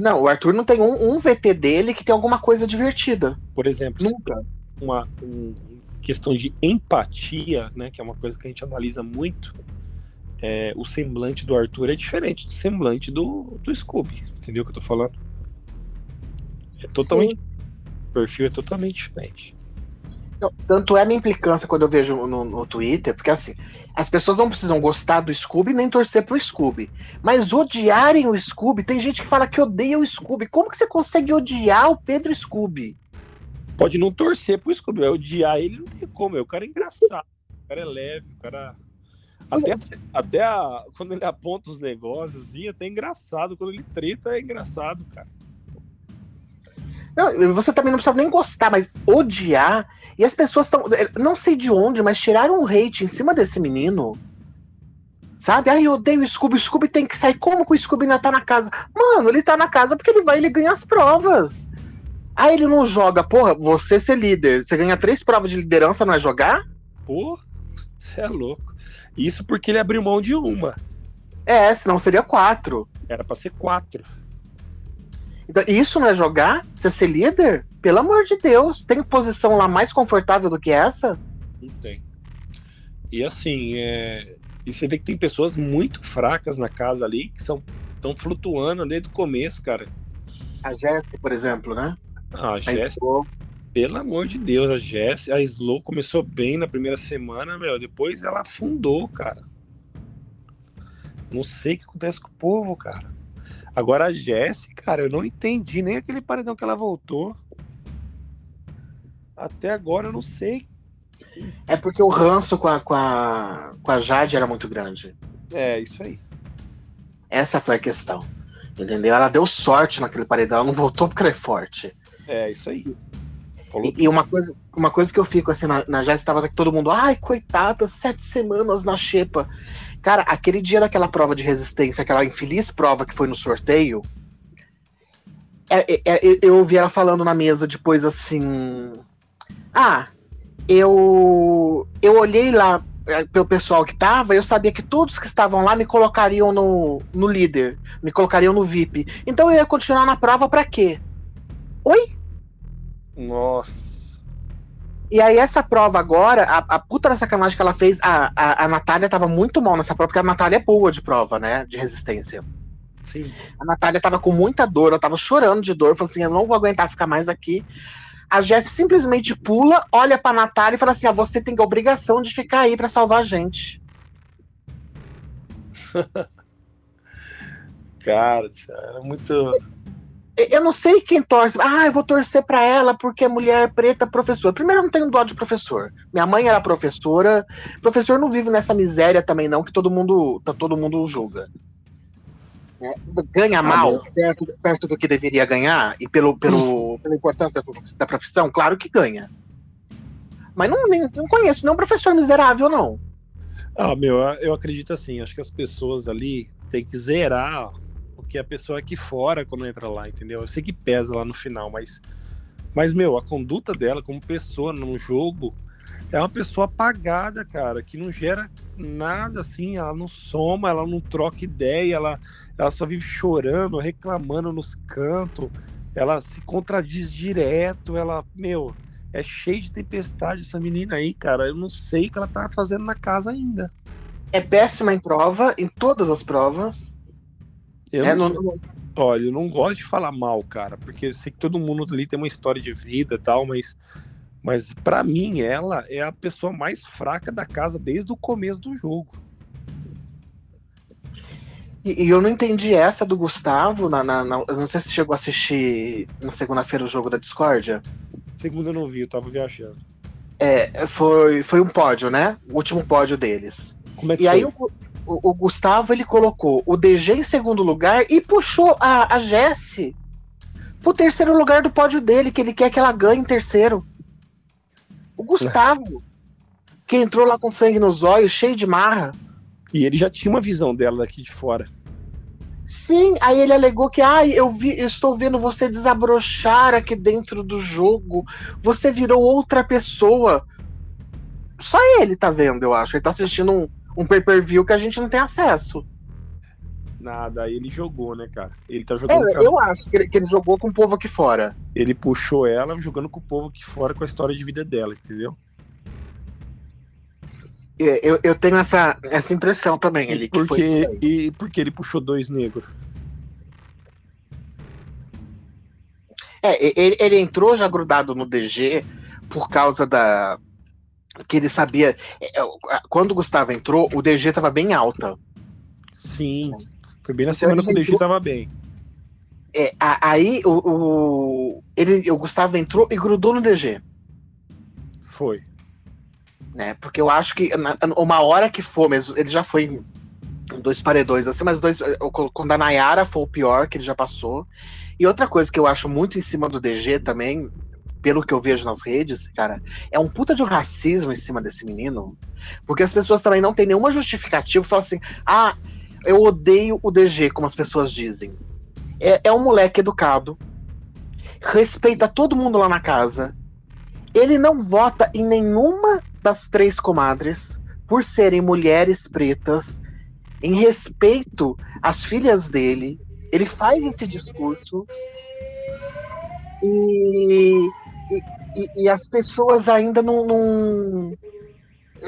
Não, o Arthur não tem um, um VT dele que tem alguma coisa divertida. Por exemplo, nunca. Uma um, questão de empatia, né? Que é uma coisa que a gente analisa muito é, o semblante do Arthur é diferente do semblante do, do Scooby. Entendeu o que eu tô falando? É totalmente. Sim. O perfil é totalmente diferente. Tanto é a minha implicância quando eu vejo no, no, Twitter, porque assim, as pessoas não precisam gostar do Scooby nem torcer pro Scooby. Mas odiarem o Scooby, tem gente que fala que odeia o Scooby. Como que você consegue odiar o Pedro Scooby? Pode não torcer pro Scooby, é odiar ele não tem como, é o cara é engraçado, o cara é leve, o cara até, até a, quando ele aponta os negócios, assim, até é engraçado. Quando ele treta, é engraçado, cara. Não, você também não precisa nem gostar, mas odiar. E as pessoas estão. Não sei de onde, mas tiraram um hate em cima desse menino. Sabe? Ai, eu odeio o Scooby. O Scooby tem que sair. Como que o Scooby ainda tá na casa? Mano, ele tá na casa porque ele vai ele ganha as provas. Aí ele não joga. Porra, você ser líder. Você ganha três provas de liderança, não é jogar? Porra, você é louco. Isso porque ele abriu mão de uma. É, senão seria quatro. Era pra ser quatro. Então, isso não é jogar? Você ser líder? Pelo amor de Deus, tem posição lá mais confortável do que essa? Não tem. E assim, é... e você vê que tem pessoas muito fracas na casa ali que são estão flutuando desde o começo, cara. A Jessie, por exemplo, né? Ah, a Jessie, pelo amor de Deus, a Jessie, a Slow começou bem na primeira semana, meu, depois ela afundou, cara. Não sei o que acontece com o povo, cara. Agora a Jessie, cara, eu não entendi nem aquele paredão que ela voltou. Até agora eu não sei. É porque o ranço com a, com a, com a Jade era muito grande. É, isso aí. Essa foi a questão. Entendeu? Ela deu sorte naquele paredão, ela não voltou porque ela é forte. É, isso aí. E, e, uma, coisa, uma coisa que eu fico assim, na, na Jess estava todo mundo, ai, coitada, sete semanas na xepa. Cara, aquele dia daquela prova de resistência, aquela infeliz prova que foi no sorteio, é, é, é, eu ouvi ela falando na mesa depois assim. Ah, eu eu olhei lá é, pelo pessoal que tava, eu sabia que todos que estavam lá me colocariam no, no líder, me colocariam no VIP. Então eu ia continuar na prova para quê? Oi? Nossa. E aí, essa prova agora, a, a puta da sacanagem que ela fez, a, a, a Natália tava muito mal nessa prova, porque a Natália é boa de prova, né? De resistência. Sim. A Natália tava com muita dor, ela tava chorando de dor, falou assim: eu não vou aguentar ficar mais aqui. A Jess simplesmente pula, olha pra Natália e fala assim: ah, você tem a obrigação de ficar aí para salvar a gente. (laughs) Cara, era muito. Eu não sei quem torce. Ah, eu vou torcer para ela porque é mulher preta professora. Primeiro, eu não tenho dó de professor. Minha mãe era professora. Professor não vive nessa miséria também, não, que todo mundo, tá, todo mundo julga. É, ganha ah, mal perto, perto do que deveria ganhar e pelo, pelo, pela importância da profissão, claro que ganha. Mas não, nem, não conheço nenhum professor miserável, não. Ah, meu, eu acredito assim, acho que as pessoas ali têm que zerar o que a pessoa aqui fora quando entra lá, entendeu? Eu sei que pesa lá no final, mas, mas meu, a conduta dela como pessoa no jogo é uma pessoa apagada, cara, que não gera nada assim, ela não soma, ela não troca ideia, ela, ela só vive chorando, reclamando nos cantos, ela se contradiz direto, ela, meu, é cheio de tempestade essa menina aí, cara. Eu não sei o que ela tá fazendo na casa ainda. É péssima em prova, em todas as provas. Eu é, não, não... Olha, eu não gosto de falar mal, cara, porque eu sei que todo mundo ali tem uma história de vida e tal, mas mas para mim, ela é a pessoa mais fraca da casa desde o começo do jogo. E, e eu não entendi essa do Gustavo. Na, na, na, eu não sei se chegou a assistir na segunda-feira o jogo da Discordia. Segunda eu não vi, eu tava viajando. É, foi, foi um pódio, né? O último pódio deles. Como é que e foi? aí o, o, o, Gustavo ele colocou o DG em segundo lugar e puxou a, a Jessie pro terceiro lugar do pódio dele, que ele quer que ela ganhe em terceiro. O Gustavo, (laughs) que entrou lá com sangue nos olhos, cheio de marra. E ele já tinha uma visão dela daqui de fora. Sim, aí ele alegou que ah, eu vi, eu estou vendo você desabrochar aqui dentro do jogo. Você virou outra pessoa. Só ele tá vendo, eu acho. Ele tá assistindo um, um pay-per-view que a gente não tem acesso. Nada, aí ele jogou, né, cara? Ele tá jogando. É, eu acho que ele, que ele, jogou com o povo aqui fora. Ele puxou ela jogando com o povo aqui fora com a história de vida dela, entendeu? É, eu, eu tenho essa, essa impressão também. Ele, porque, e porque ele puxou dois negros. É, ele, ele entrou já grudado no DG por causa da. Que ele sabia. É, quando o Gustavo entrou, o DG tava bem alta. Sim. Foi bem na então, semana que o DG tava bem. É, aí o, o, ele, o Gustavo entrou e grudou no DG. Foi. Né, porque eu acho que na, uma hora que for, mesmo, ele já foi em dois paredões, assim, mas dois. Quando a Nayara foi o pior que ele já passou. E outra coisa que eu acho muito em cima do DG também, pelo que eu vejo nas redes, cara, é um puta de um racismo em cima desse menino. Porque as pessoas também não têm nenhuma justificativa. Falam assim, ah, eu odeio o DG, como as pessoas dizem. É, é um moleque educado, respeita todo mundo lá na casa. Ele não vota em nenhuma das três comadres por serem mulheres pretas. em respeito às filhas dele, ele faz esse discurso e, e, e as pessoas ainda não, não,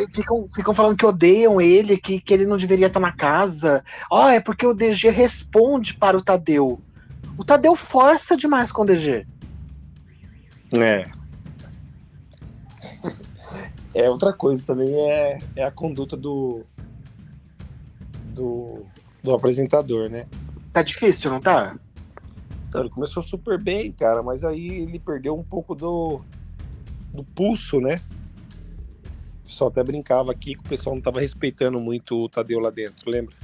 ficam, ficam falando que odeiam ele, que, que ele não deveria estar na casa. Ó, oh, é porque o DG responde para o Tadeu. O Tadeu força demais com o DG. É. É outra coisa também é, é a conduta do, do do apresentador, né? Tá difícil, não tá? Então, ele começou super bem, cara, mas aí ele perdeu um pouco do, do pulso, né? O pessoal até brincava aqui que o pessoal não tava respeitando muito o Tadeu lá dentro, lembra?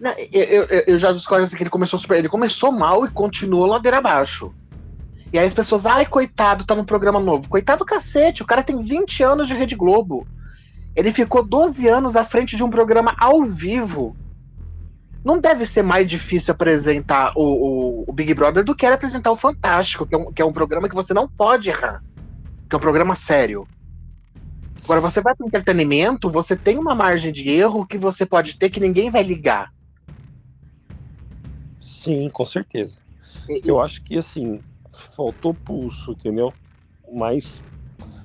Não, eu, eu, eu, já discordo assim, que ele começou super. Ele começou mal e continuou ladeira abaixo. E aí as pessoas, ai, coitado, tá num programa novo. Coitado cacete, o cara tem 20 anos de Rede Globo. Ele ficou 12 anos à frente de um programa ao vivo não deve ser mais difícil apresentar o, o, o, Big Brother do que era apresentar o Fantástico, que é, um, que é um programa que você não pode errar. Que é um programa sério. Agora, você vai para entretenimento, você tem uma margem de erro que você pode ter que ninguém vai ligar. Sim, com certeza. E, Eu acho que, assim, faltou pulso, entendeu? Mas,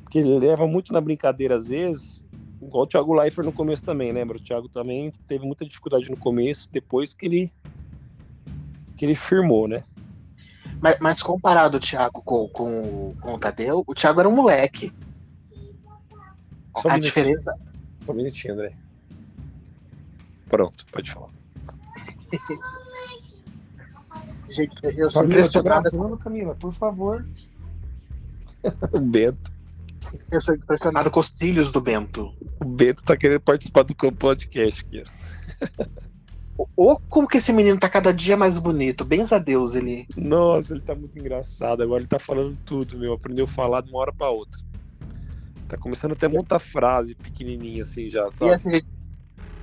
porque ele leva muito na brincadeira às vezes, Igual o Thiago Leifert no começo também, lembra? O Thiago também teve muita dificuldade no começo, depois que ele que ele firmou, né? Mas, mas comparado o Thiago com, com, com o Tadeu, o Thiago era um moleque. Só um a diferença. Só um minutinho, André. Pronto, pode falar. (laughs) Gente, eu sou Camila, impressionada. Camila, por favor. (laughs) o Bento. Eu sou impressionado com os cílios do Bento. O Bento tá querendo participar do podcast aqui. Ou como que esse menino tá cada dia mais bonito. Bens a Deus, ele. Nossa, ele tá muito engraçado. Agora ele tá falando tudo, meu. Aprendeu a falar de uma hora pra outra. Tá começando até a montar frase pequenininha assim já, sabe? E assim, gente,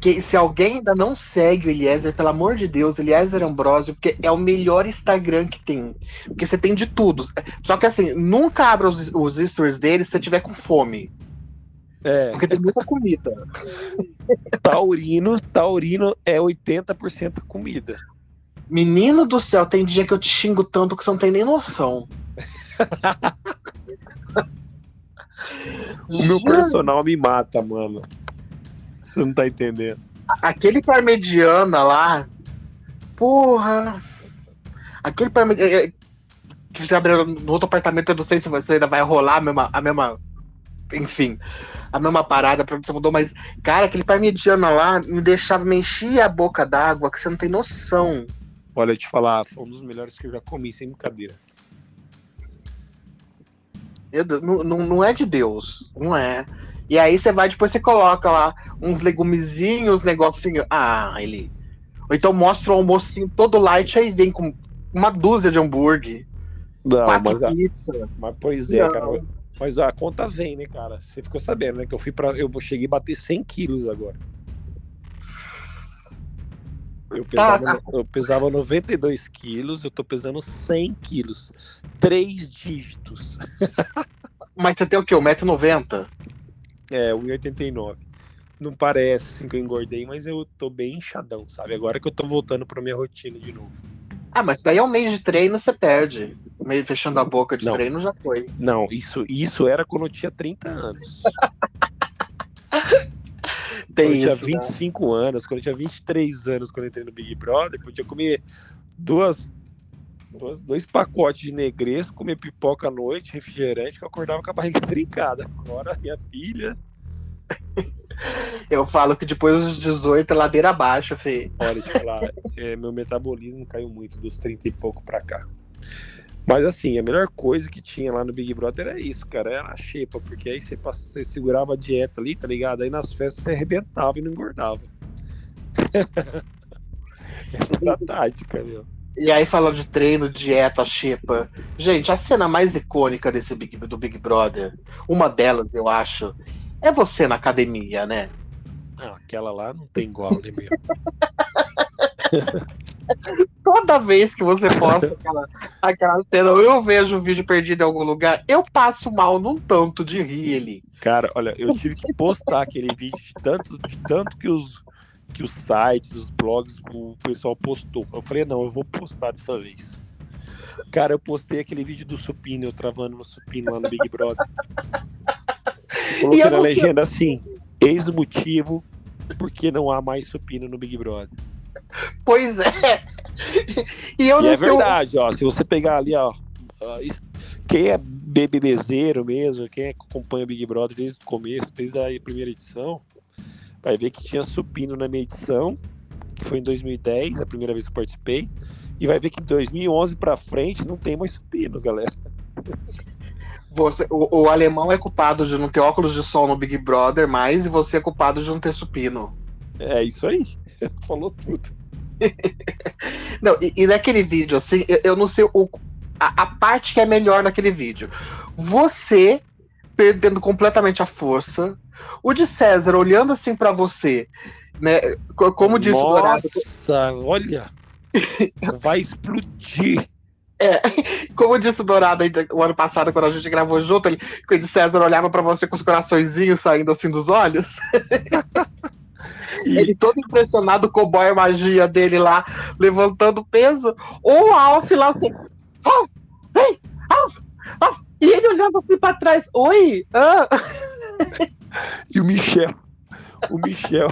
que se alguém ainda não segue o Eliezer, pelo amor de Deus, Eliezer Ambrosio, porque é o melhor Instagram que tem. Porque você tem de tudo. Só que assim, nunca abra os, os stories dele se você tiver com fome. É. Porque tem muita comida. Taurino, taurino é 80% comida. Menino do céu, tem dia que eu te xingo tanto que você não tem nem noção. (laughs) o meu personal me mata, mano. Você não tá entendendo. Aquele parmegiana lá. Porra. Aquele parmegiana. Eh, eh, que você abriu no outro apartamento, eu não sei se você ainda vai rolar a mesma. A mesma enfim, a mesma parada pra você mudou, mas, cara, aquele parmegiana lá me deixava, me enchia a boca d'água, que você não tem noção. Olha, te falar, foi um dos melhores que eu já comi, sem brincadeira. não, não, não é de Deus, não é. E aí você vai, depois você coloca lá uns legumezinhos, negocinho. Ah, ele. Ou então mostra o almocinho todo light, aí vem com uma dúzia de hambúrguer. Não, mas, a, mas pois é, Não. cara. Mas a conta vem, né, cara? Você ficou sabendo, né? Que eu fui para Eu cheguei a bater 100 quilos agora. Eu pesava, eu pesava 92 quilos, eu tô pesando 100 quilos. Três dígitos. (laughs) Mas você tem o quê? 1,90m? É, 1,89. Não parece assim que eu engordei, mas eu tô bem inchadão, sabe? Agora que eu tô voltando pra minha rotina de novo. Ah, mas daí é um mês de treino, você perde. Meio fechando a boca de não, treino já foi. Não, isso, isso era quando eu tinha 30 anos. (laughs) Tem quando eu isso, tinha 25 né? anos, quando eu tinha 23 anos, quando eu entrei no Big Brother, podia comer duas dois, dois pacotes de negresco, comer pipoca à noite, refrigerante, que eu acordava com a barriga (laughs) trincada. Agora, minha filha. Eu falo que depois dos 18 é ladeira abaixo, Fê. Olha, deixa eu falar, (laughs) é, meu metabolismo caiu muito dos 30 e pouco pra cá. Mas assim, a melhor coisa que tinha lá no Big Brother era isso, cara, era a xepa, porque aí você, você segurava a dieta ali, tá ligado? Aí nas festas você arrebentava e não engordava. (laughs) Essa era a tática, meu. E aí falando de treino, dieta, chipa. Gente, a cena mais icônica desse Big, do Big Brother, uma delas, eu acho, é você na academia, né? Não, aquela lá não tem igual, né, meu? (laughs) Toda vez que você posta aquela, aquela cena, eu vejo o vídeo perdido em algum lugar, eu passo mal num tanto de rir ele. Cara, olha, eu tive que postar aquele vídeo de tanto, de tanto que os que os sites, os blogs, o pessoal postou. Eu falei, não, eu vou postar dessa vez. Cara, eu postei aquele vídeo do supino, eu travando no supino lá no Big Brother. (laughs) Coloquei na legenda assim, eis o motivo porque não há mais supino no Big Brother. Pois é. (laughs) E eu e não é sei verdade, ó. Se você pegar ali, ó, quem é BBBzeiro mesmo, quem acompanha o Big Brother desde o começo, desde a primeira edição, vai ver que tinha supino na minha edição, que foi em 2010, a primeira vez que participei, e vai ver que de 2011 para frente não tem mais supino, galera. (laughs) Você, o, o, alemão é culpado de não ter óculos de sol no Big Brother mais e você é culpado de não ter supino. É isso aí. (laughs) Falou tudo. (laughs) não, e, e, naquele vídeo, assim, eu, eu não sei o, a, a, parte que é melhor naquele vídeo. Você perdendo completamente a força, o de César olhando assim para você, né? Como disse Nossa, o Dourado. Nossa, olha! (laughs) vai explodir. É, como disse o Dourado o ano passado, quando a gente gravou junto, ele, quando o César olhava para você com os coraçõezinhos saindo assim dos olhos. (laughs) ele todo impressionado com o boy magia dele lá, levantando peso. Ou o Alf lá assim. Alf, vem, Alf, Alf. E ele olhando assim para trás. Oi? Ah. (laughs) E o Michel. O Michel.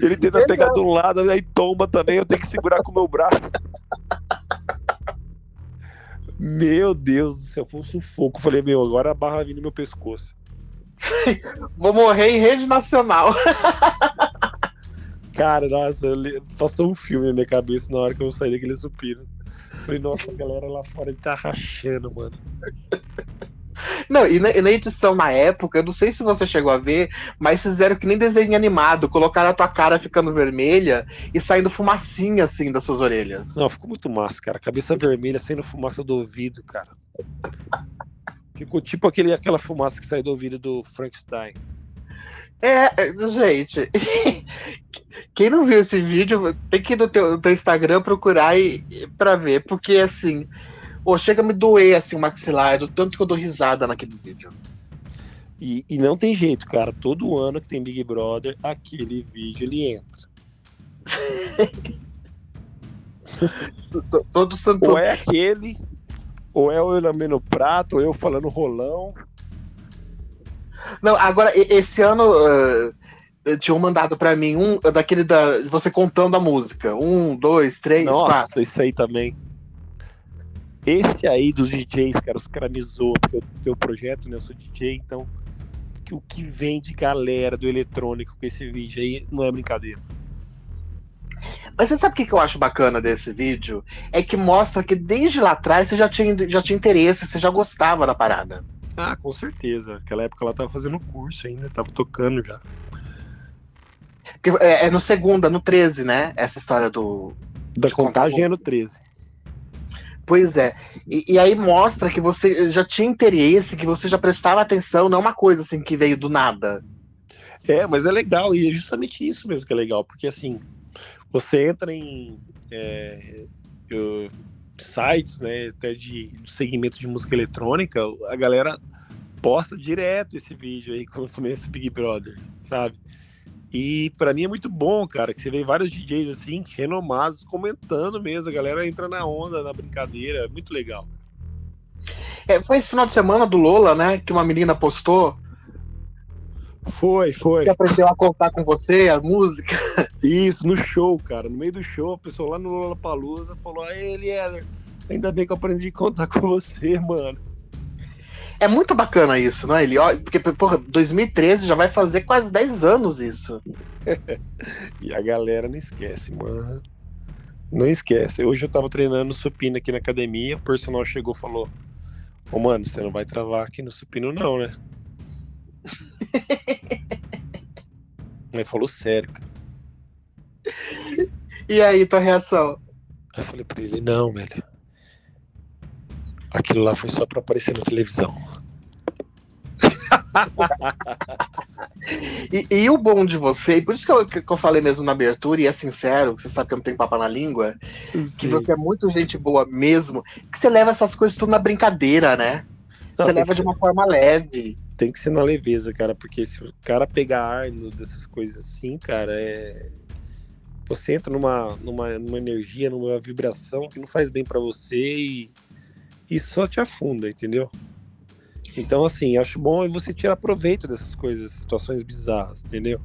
Ele tenta pegar do lado, aí tomba também, eu tenho que segurar com o meu braço. Meu Deus do céu, foi um sufoco. Falei, meu, agora a barra vindo no meu pescoço. Vou morrer em rede nacional. Cara, nossa, passou um filme na minha cabeça na hora que eu saí daquele supino. Falei, nossa, a galera lá fora tá rachando, mano. Não, e na, e na, edição na época, eu não sei se você chegou a ver, mas fizeram que nem desenho animado, colocaram a tua cara ficando vermelha e saindo fumacinha assim das suas orelhas. Não, ficou muito massa, cara. Cabeça vermelha saindo fumaça do ouvido, cara. Ficou tipo aquele, aquela fumaça que sai do ouvido do Frankenstein. É, é gente. (laughs) Quem não viu esse vídeo tem que ir no teu, no teu Instagram procurar e, pra ver, porque assim Pô, chega a me doer assim o maxilar, do tanto que eu dou risada naquele vídeo. E, e não tem jeito, cara. Todo ano que tem Big Brother, aquele vídeo ele entra. (laughs) Todo santo. Ou é aquele, ou é eu lambendo prato, ou eu falando rolão. Não, agora, esse ano uh, tinham mandado para mim um daquele da. Você contando a música. Um, dois, três, Nossa, quatro. isso aí também. Esse aí dos DJs, cara, os caras me zoam, porque eu tenho projeto, né? Eu sou DJ, então o que vem de galera do eletrônico com esse vídeo aí não é brincadeira. Mas você sabe o que, que eu acho bacana desse vídeo? É que mostra que desde lá atrás você já tinha, já tinha interesse, você já gostava da parada. Ah, com certeza. Naquela época ela tava fazendo curso ainda, tava tocando já. É, é no segunda, no 13, né? Essa história do. Da contagem é no 13. Pois é. E, e, aí mostra que você já tinha interesse, que você já prestava atenção, não é uma coisa assim que veio do nada. É, mas é legal, e é justamente isso mesmo que é legal, porque assim, você entra em é, eu, sites, né, até de, de segmento de música eletrônica, a galera posta direto esse vídeo aí quando começa Big Brother, sabe? E para mim é muito bom, cara, que você vê vários DJs assim, renomados, comentando mesmo. A galera entra na onda, na brincadeira. É muito legal. É, foi esse final de semana do Lola, né? Que uma menina postou. Foi, foi. Que aprendeu a contar com você a música. Isso, no show, cara. No meio do show, a pessoa lá no Lola Palusa falou: Ei, Eliezer, ainda bem que eu aprendi a contar com você, mano. É muito bacana isso, não é? Ele, porque, porra, 2013 já vai fazer quase 10 anos isso. (laughs) e a galera não esquece, mano. Não esquece. Hoje eu tava treinando supino aqui na academia, o personal chegou e falou: Ô, mano, você não vai travar aqui no supino, não, né? (laughs) Ele falou sério, cara. E aí, tua reação? Eu falei pra ele: Não, velho. Aquilo lá foi só pra aparecer na televisão. (laughs) e, e, o bom de você, e por isso que eu, que eu falei mesmo na abertura, e é sincero, você sabe que eu não tenho papo na língua, Sim. que você é muito gente boa mesmo, que você leva essas coisas tudo na brincadeira, né? Não, você leva de uma forma leve. Tem que ser na leveza, cara, porque se o cara pegar ar dessas coisas assim, cara, é. você entra numa, numa, numa energia, numa vibração que não faz bem para você e, e só te afunda, entendeu? Então, assim, acho bom você tirar proveito dessas coisas, situações bizarras, entendeu?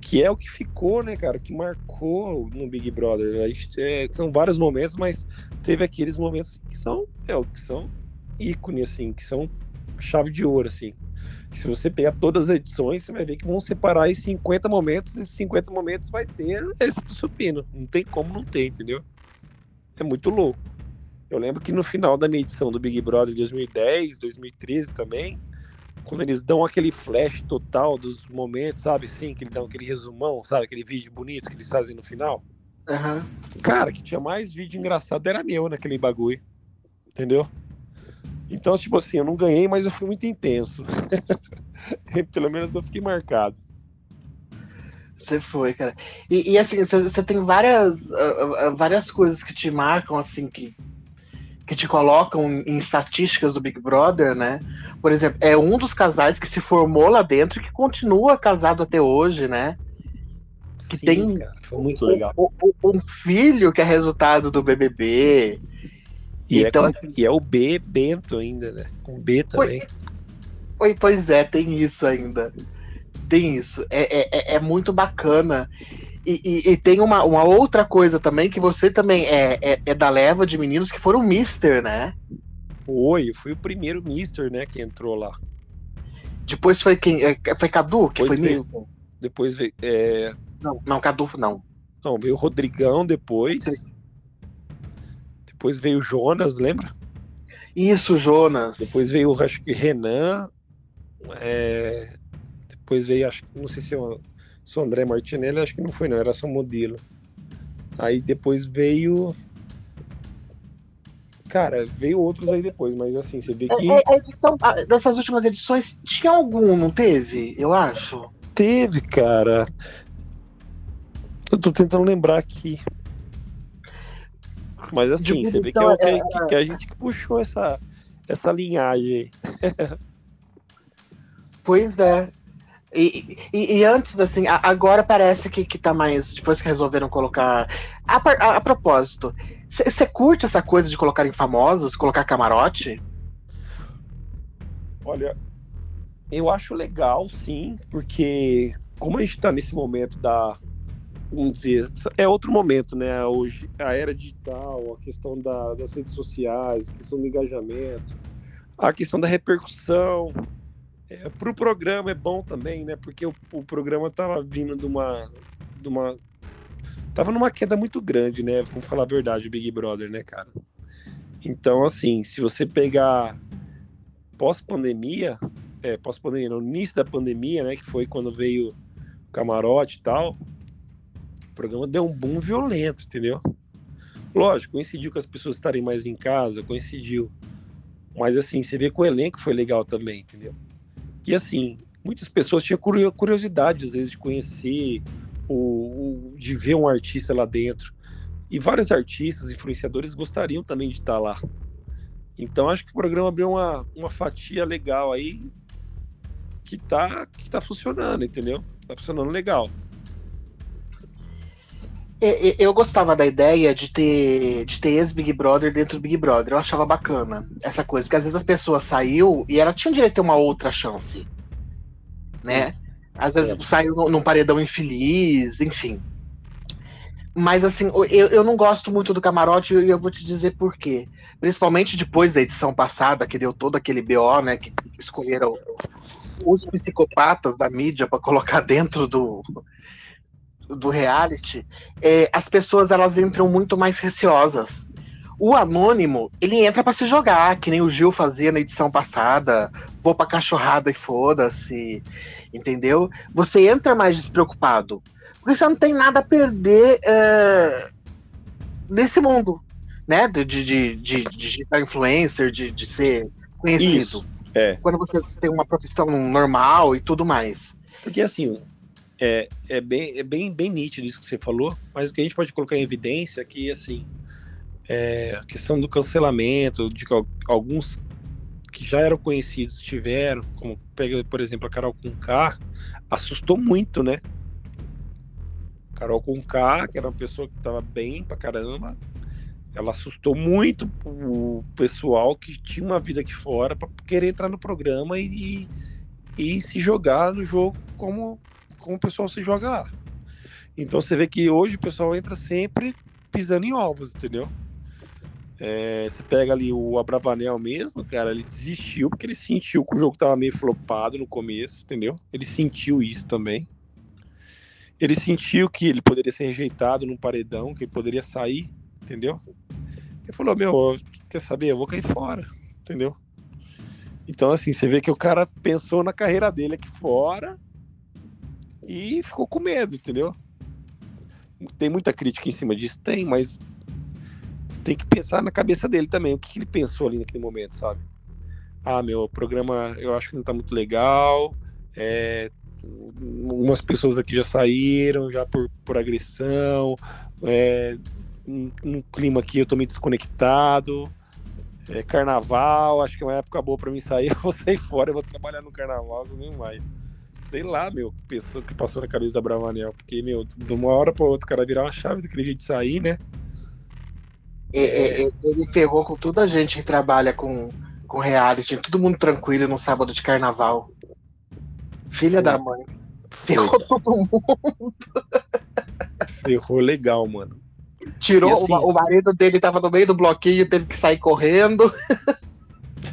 Que é o que ficou, né, cara, que marcou no Big Brother. A gente, é, são vários momentos, mas teve aqueles momentos que são, é, que são ícone, assim, que são chave de ouro, assim. Se você pegar todas as edições, você vai ver que vão separar em 50 momentos, e esses 50 momentos vai ter esse do supino. Não tem como não ter, entendeu? É muito louco. Eu lembro que no final da minha edição do Big Brother de 2010, 2013 também, quando eles dão aquele flash total dos momentos, sabe assim, que eles dão aquele resumão, sabe, aquele vídeo bonito que eles fazem no final. Uhum. Cara, que tinha mais vídeo engraçado era meu naquele bagulho. Entendeu? Então, tipo assim, eu não ganhei, mas eu fui muito intenso. (laughs) Pelo menos eu fiquei marcado. Você foi, cara. E, e assim, você tem várias, uh, várias coisas que te marcam, assim, que, que te colocam em estatísticas do Big Brother, né? Por exemplo, é um dos casais que se formou lá dentro e que continua casado até hoje, né? Que Sim, tem cara, foi muito legal. Um, um, um filho que é resultado do BBB. E, é então, é, assim, e é o B Bento ainda, né? Com B também. Pois, pois é, tem isso ainda. Tem isso. É, é, é, é muito bacana. E, e, e, tem uma, uma outra coisa também, que você também é, é, é, da leva de meninos que foram Mister, né? Oi, eu fui o primeiro Mister, né, que entrou lá. Depois foi quem? É, foi Cadu que depois foi veio, Mister? Depois veio. É... Não, não, Cadu não. Não, veio o Rodrigão depois. Depois veio o Jonas, lembra? Isso, Jonas. Depois veio, acho que Renan. É... Depois veio, acho não sei se é o André Martinelli, acho que não foi, não, era só modelo. Aí depois veio. Cara, veio outros aí depois, mas assim, você vê que. É, a edição, dessas últimas edições, tinha algum, não teve? Eu acho. Teve, cara. Eu tô tentando lembrar aqui. Mas assim, você vê que, é, é, que, que, a gente que puxou essa, essa linhagem (laughs) pois é. E, e, e, antes, assim, agora parece que, que tá mais. Depois que resolveram colocar. A, a, a propósito, você curte essa coisa de colocar em famosos, colocar camarote? Olha, eu acho legal, sim, porque como a gente tá nesse momento da, vamos dizer, é outro momento, né? Hoje, a era digital, a questão da, das redes sociais, a questão do engajamento, a questão da repercussão. É, Para o programa é bom também, né? Porque o, o programa estava vindo de uma, de uma. Tava numa queda muito grande, né? Vamos falar a verdade, o Big Brother, né, cara? Então, assim, se você pegar pós-pandemia, é, pós-pandemia, no início da pandemia, né? Que foi quando veio camarote e tal, programa deu um boom violento, entendeu? Lógico, coincidiu com as pessoas estarem mais em casa, coincidiu. Mas assim, você vê que o elenco foi legal também, entendeu? E assim, muitas pessoas tinham curiosidade, às vezes, de conhecer, o, de ver um artista lá dentro. E vários artistas, influenciadores gostariam também de estar lá. Então acho que o programa abriu uma, uma fatia legal aí que tá, que tá funcionando, entendeu? Tá funcionando legal. Eu gostava da ideia de ter, de ter ex-Big Brother dentro do Big Brother. Eu achava bacana essa coisa, porque às vezes as pessoas saiu e ela tinha direito a ter uma outra chance. Né? Às vezes é. saiu num paredão infeliz, enfim. Mas assim, eu, eu não gosto muito do camarote e eu vou te dizer por quê. Principalmente depois da edição passada, que deu todo aquele BO, né? Que escolheram os psicopatas da mídia para colocar dentro do, do reality, é, as pessoas elas entram muito mais receosas. O anônimo, ele entra para se jogar, que nem o Gil fazia na edição passada. Vou pra cachorrada e foda-se. Entendeu? Você entra mais despreocupado. Porque você não tem nada a perder é, nesse mundo, né? De, de, de, de digital influencer, de, de ser conhecido. Isso, é. Quando você tem uma profissão normal e tudo mais. Porque assim, é, é, bem, é bem, bem nítido isso que você falou, mas o que a gente pode colocar em evidência é que, assim, é, a questão do cancelamento, de que alguns que já eram conhecidos tiveram, como por exemplo, a Carol Conká, assustou muito, né? Carol com K, que era uma pessoa que tava bem pra caramba, ela assustou muito o pessoal que tinha uma vida aqui fora para querer entrar no programa e, e, e, se jogar no jogo como, como o pessoal se joga lá. Então você vê que hoje o pessoal entra sempre pisando em ovos, entendeu? É, você pega ali o Abravanel mesmo, cara, ele desistiu porque ele sentiu que o jogo tava meio flopado no começo, entendeu? Ele sentiu isso também. Ele sentiu que ele poderia ser rejeitado num paredão, que ele poderia sair, entendeu? Ele falou: Meu, quer saber? Eu vou cair fora, entendeu? Então, assim, você vê que o cara pensou na carreira dele aqui fora e ficou com medo, entendeu? Tem muita crítica em cima disso? Tem, mas tem que pensar na cabeça dele também, o que, ele pensou ali naquele momento, sabe? Ah, meu, o programa eu acho que não tá muito legal, é, umas pessoas aqui já saíram, já por, por agressão, é, um, clima aqui eu tô meio desconectado, é, carnaval, acho que é uma época boa para mim sair, (laughs) eu vou sair fora, eu vou trabalhar no carnaval, não mais. Sei lá, meu, pessoa que passou na cabeça da Bravanel, porque, meu, de uma hora para outra o cara virar uma chave daquele jeito de sair, né? É, é, ele ferrou com toda a gente que trabalha com, com reality, todo mundo tranquilo no sábado de carnaval. Filha Foi. da mãe. Ferrou Foi. todo mundo. Ferrou legal, mano. Tirou, assim, o, o, marido dele tava no meio do bloquinho, teve que sair correndo.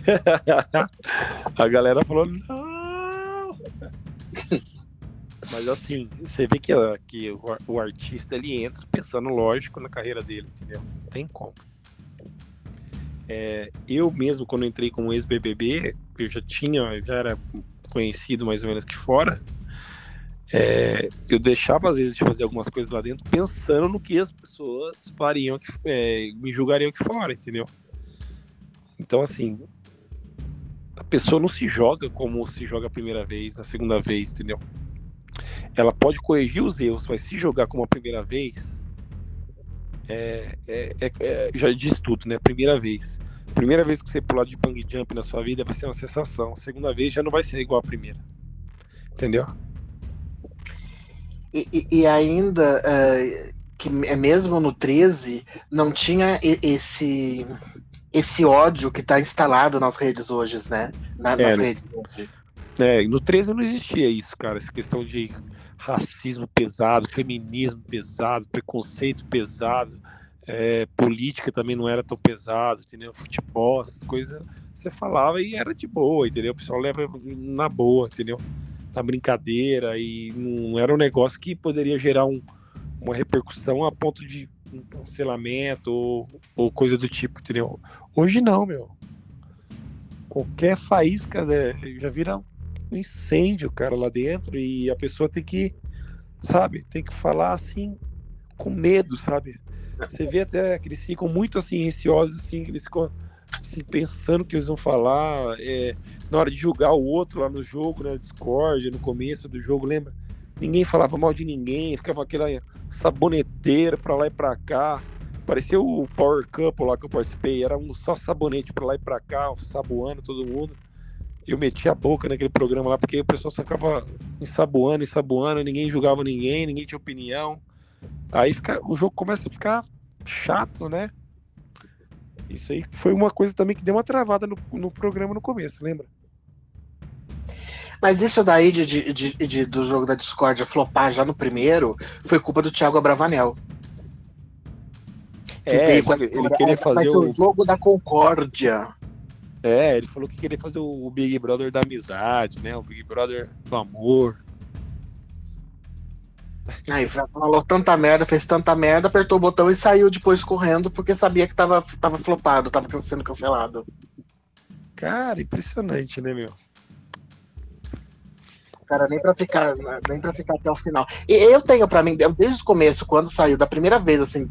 (laughs) a galera falou, não! Mas assim, você vê que, que o, o, artista ele entra pensando, lógico, na carreira dele, entendeu? Não tem como. É, eu mesmo, quando entrei como ex-BBB, eu já tinha, já era conhecido mais ou menos aqui fora, é, eu deixava às vezes de fazer algumas coisas lá dentro pensando no que as pessoas fariam, aqui, é, me julgariam aqui fora, entendeu? Então, assim, a pessoa não se joga como se joga a primeira vez, na segunda vez, entendeu? Ela pode corrigir os erros, mas se jogar como a primeira vez, é, é, é, é, já diz tudo, né? Primeira vez. Primeira vez que você pular de bang jump na sua vida vai ser uma sensação. Segunda vez já não vai ser igual a primeira. Entendeu? E, e, ainda, uh, que é mesmo no 13, não tinha esse esse ódio que está instalado nas redes hoje, né? Na, nas redes hoje. É, no 13 não existia isso, cara. Essa questão de racismo pesado, feminismo pesado, preconceito pesado, é, política também não era tão pesado, entendeu? Futebol, essas coisas você falava e era de boa, entendeu? O pessoal leva na boa, entendeu? Na brincadeira e não era um negócio que poderia gerar um, uma repercussão a ponto de um cancelamento ou, ou coisa do tipo, entendeu? Hoje não, meu. Qualquer faísca né, já vira um incêndio, cara, lá dentro, e a pessoa tem que, sabe, tem que falar assim, com medo, sabe? Você vê até que eles ficam muito assim, ansiosos, assim, eles ficam assim, pensando que eles vão falar, é, na hora de julgar o outro lá no jogo, né, Discord, no começo do jogo, lembra? Ninguém falava mal de ninguém, ficava aquela saboneteira pra lá e pra cá. Parecia o Power Couple lá que eu participei, era um só sabonete pra lá e pra cá, saboando todo mundo eu meti a boca naquele programa lá, porque o pessoal só ficava ensaboando, ensaboando, ninguém julgava ninguém, ninguém tinha opinião. Aí fica, o jogo começa a ficar chato, né? Isso aí foi uma coisa também que deu uma travada no, no programa no começo, lembra? Mas isso daí de, de, de, de, do jogo da Discord flopar já no primeiro foi culpa do Thiago Abravanel. É, ele, ele queria fazer o jogo da concórdia. É, ele falou que queria fazer o Big Brother da amizade, né? O Big Brother do amor. Aí falou tanta merda, fez tanta merda, apertou o botão e saiu depois correndo porque sabia que tava, tava flopado, tava sendo cancelado. Cara, impressionante, né, meu? Cara, nem pra ficar, nem pra ficar até o final. E eu tenho para mim, desde o começo, quando saiu, da primeira vez, assim,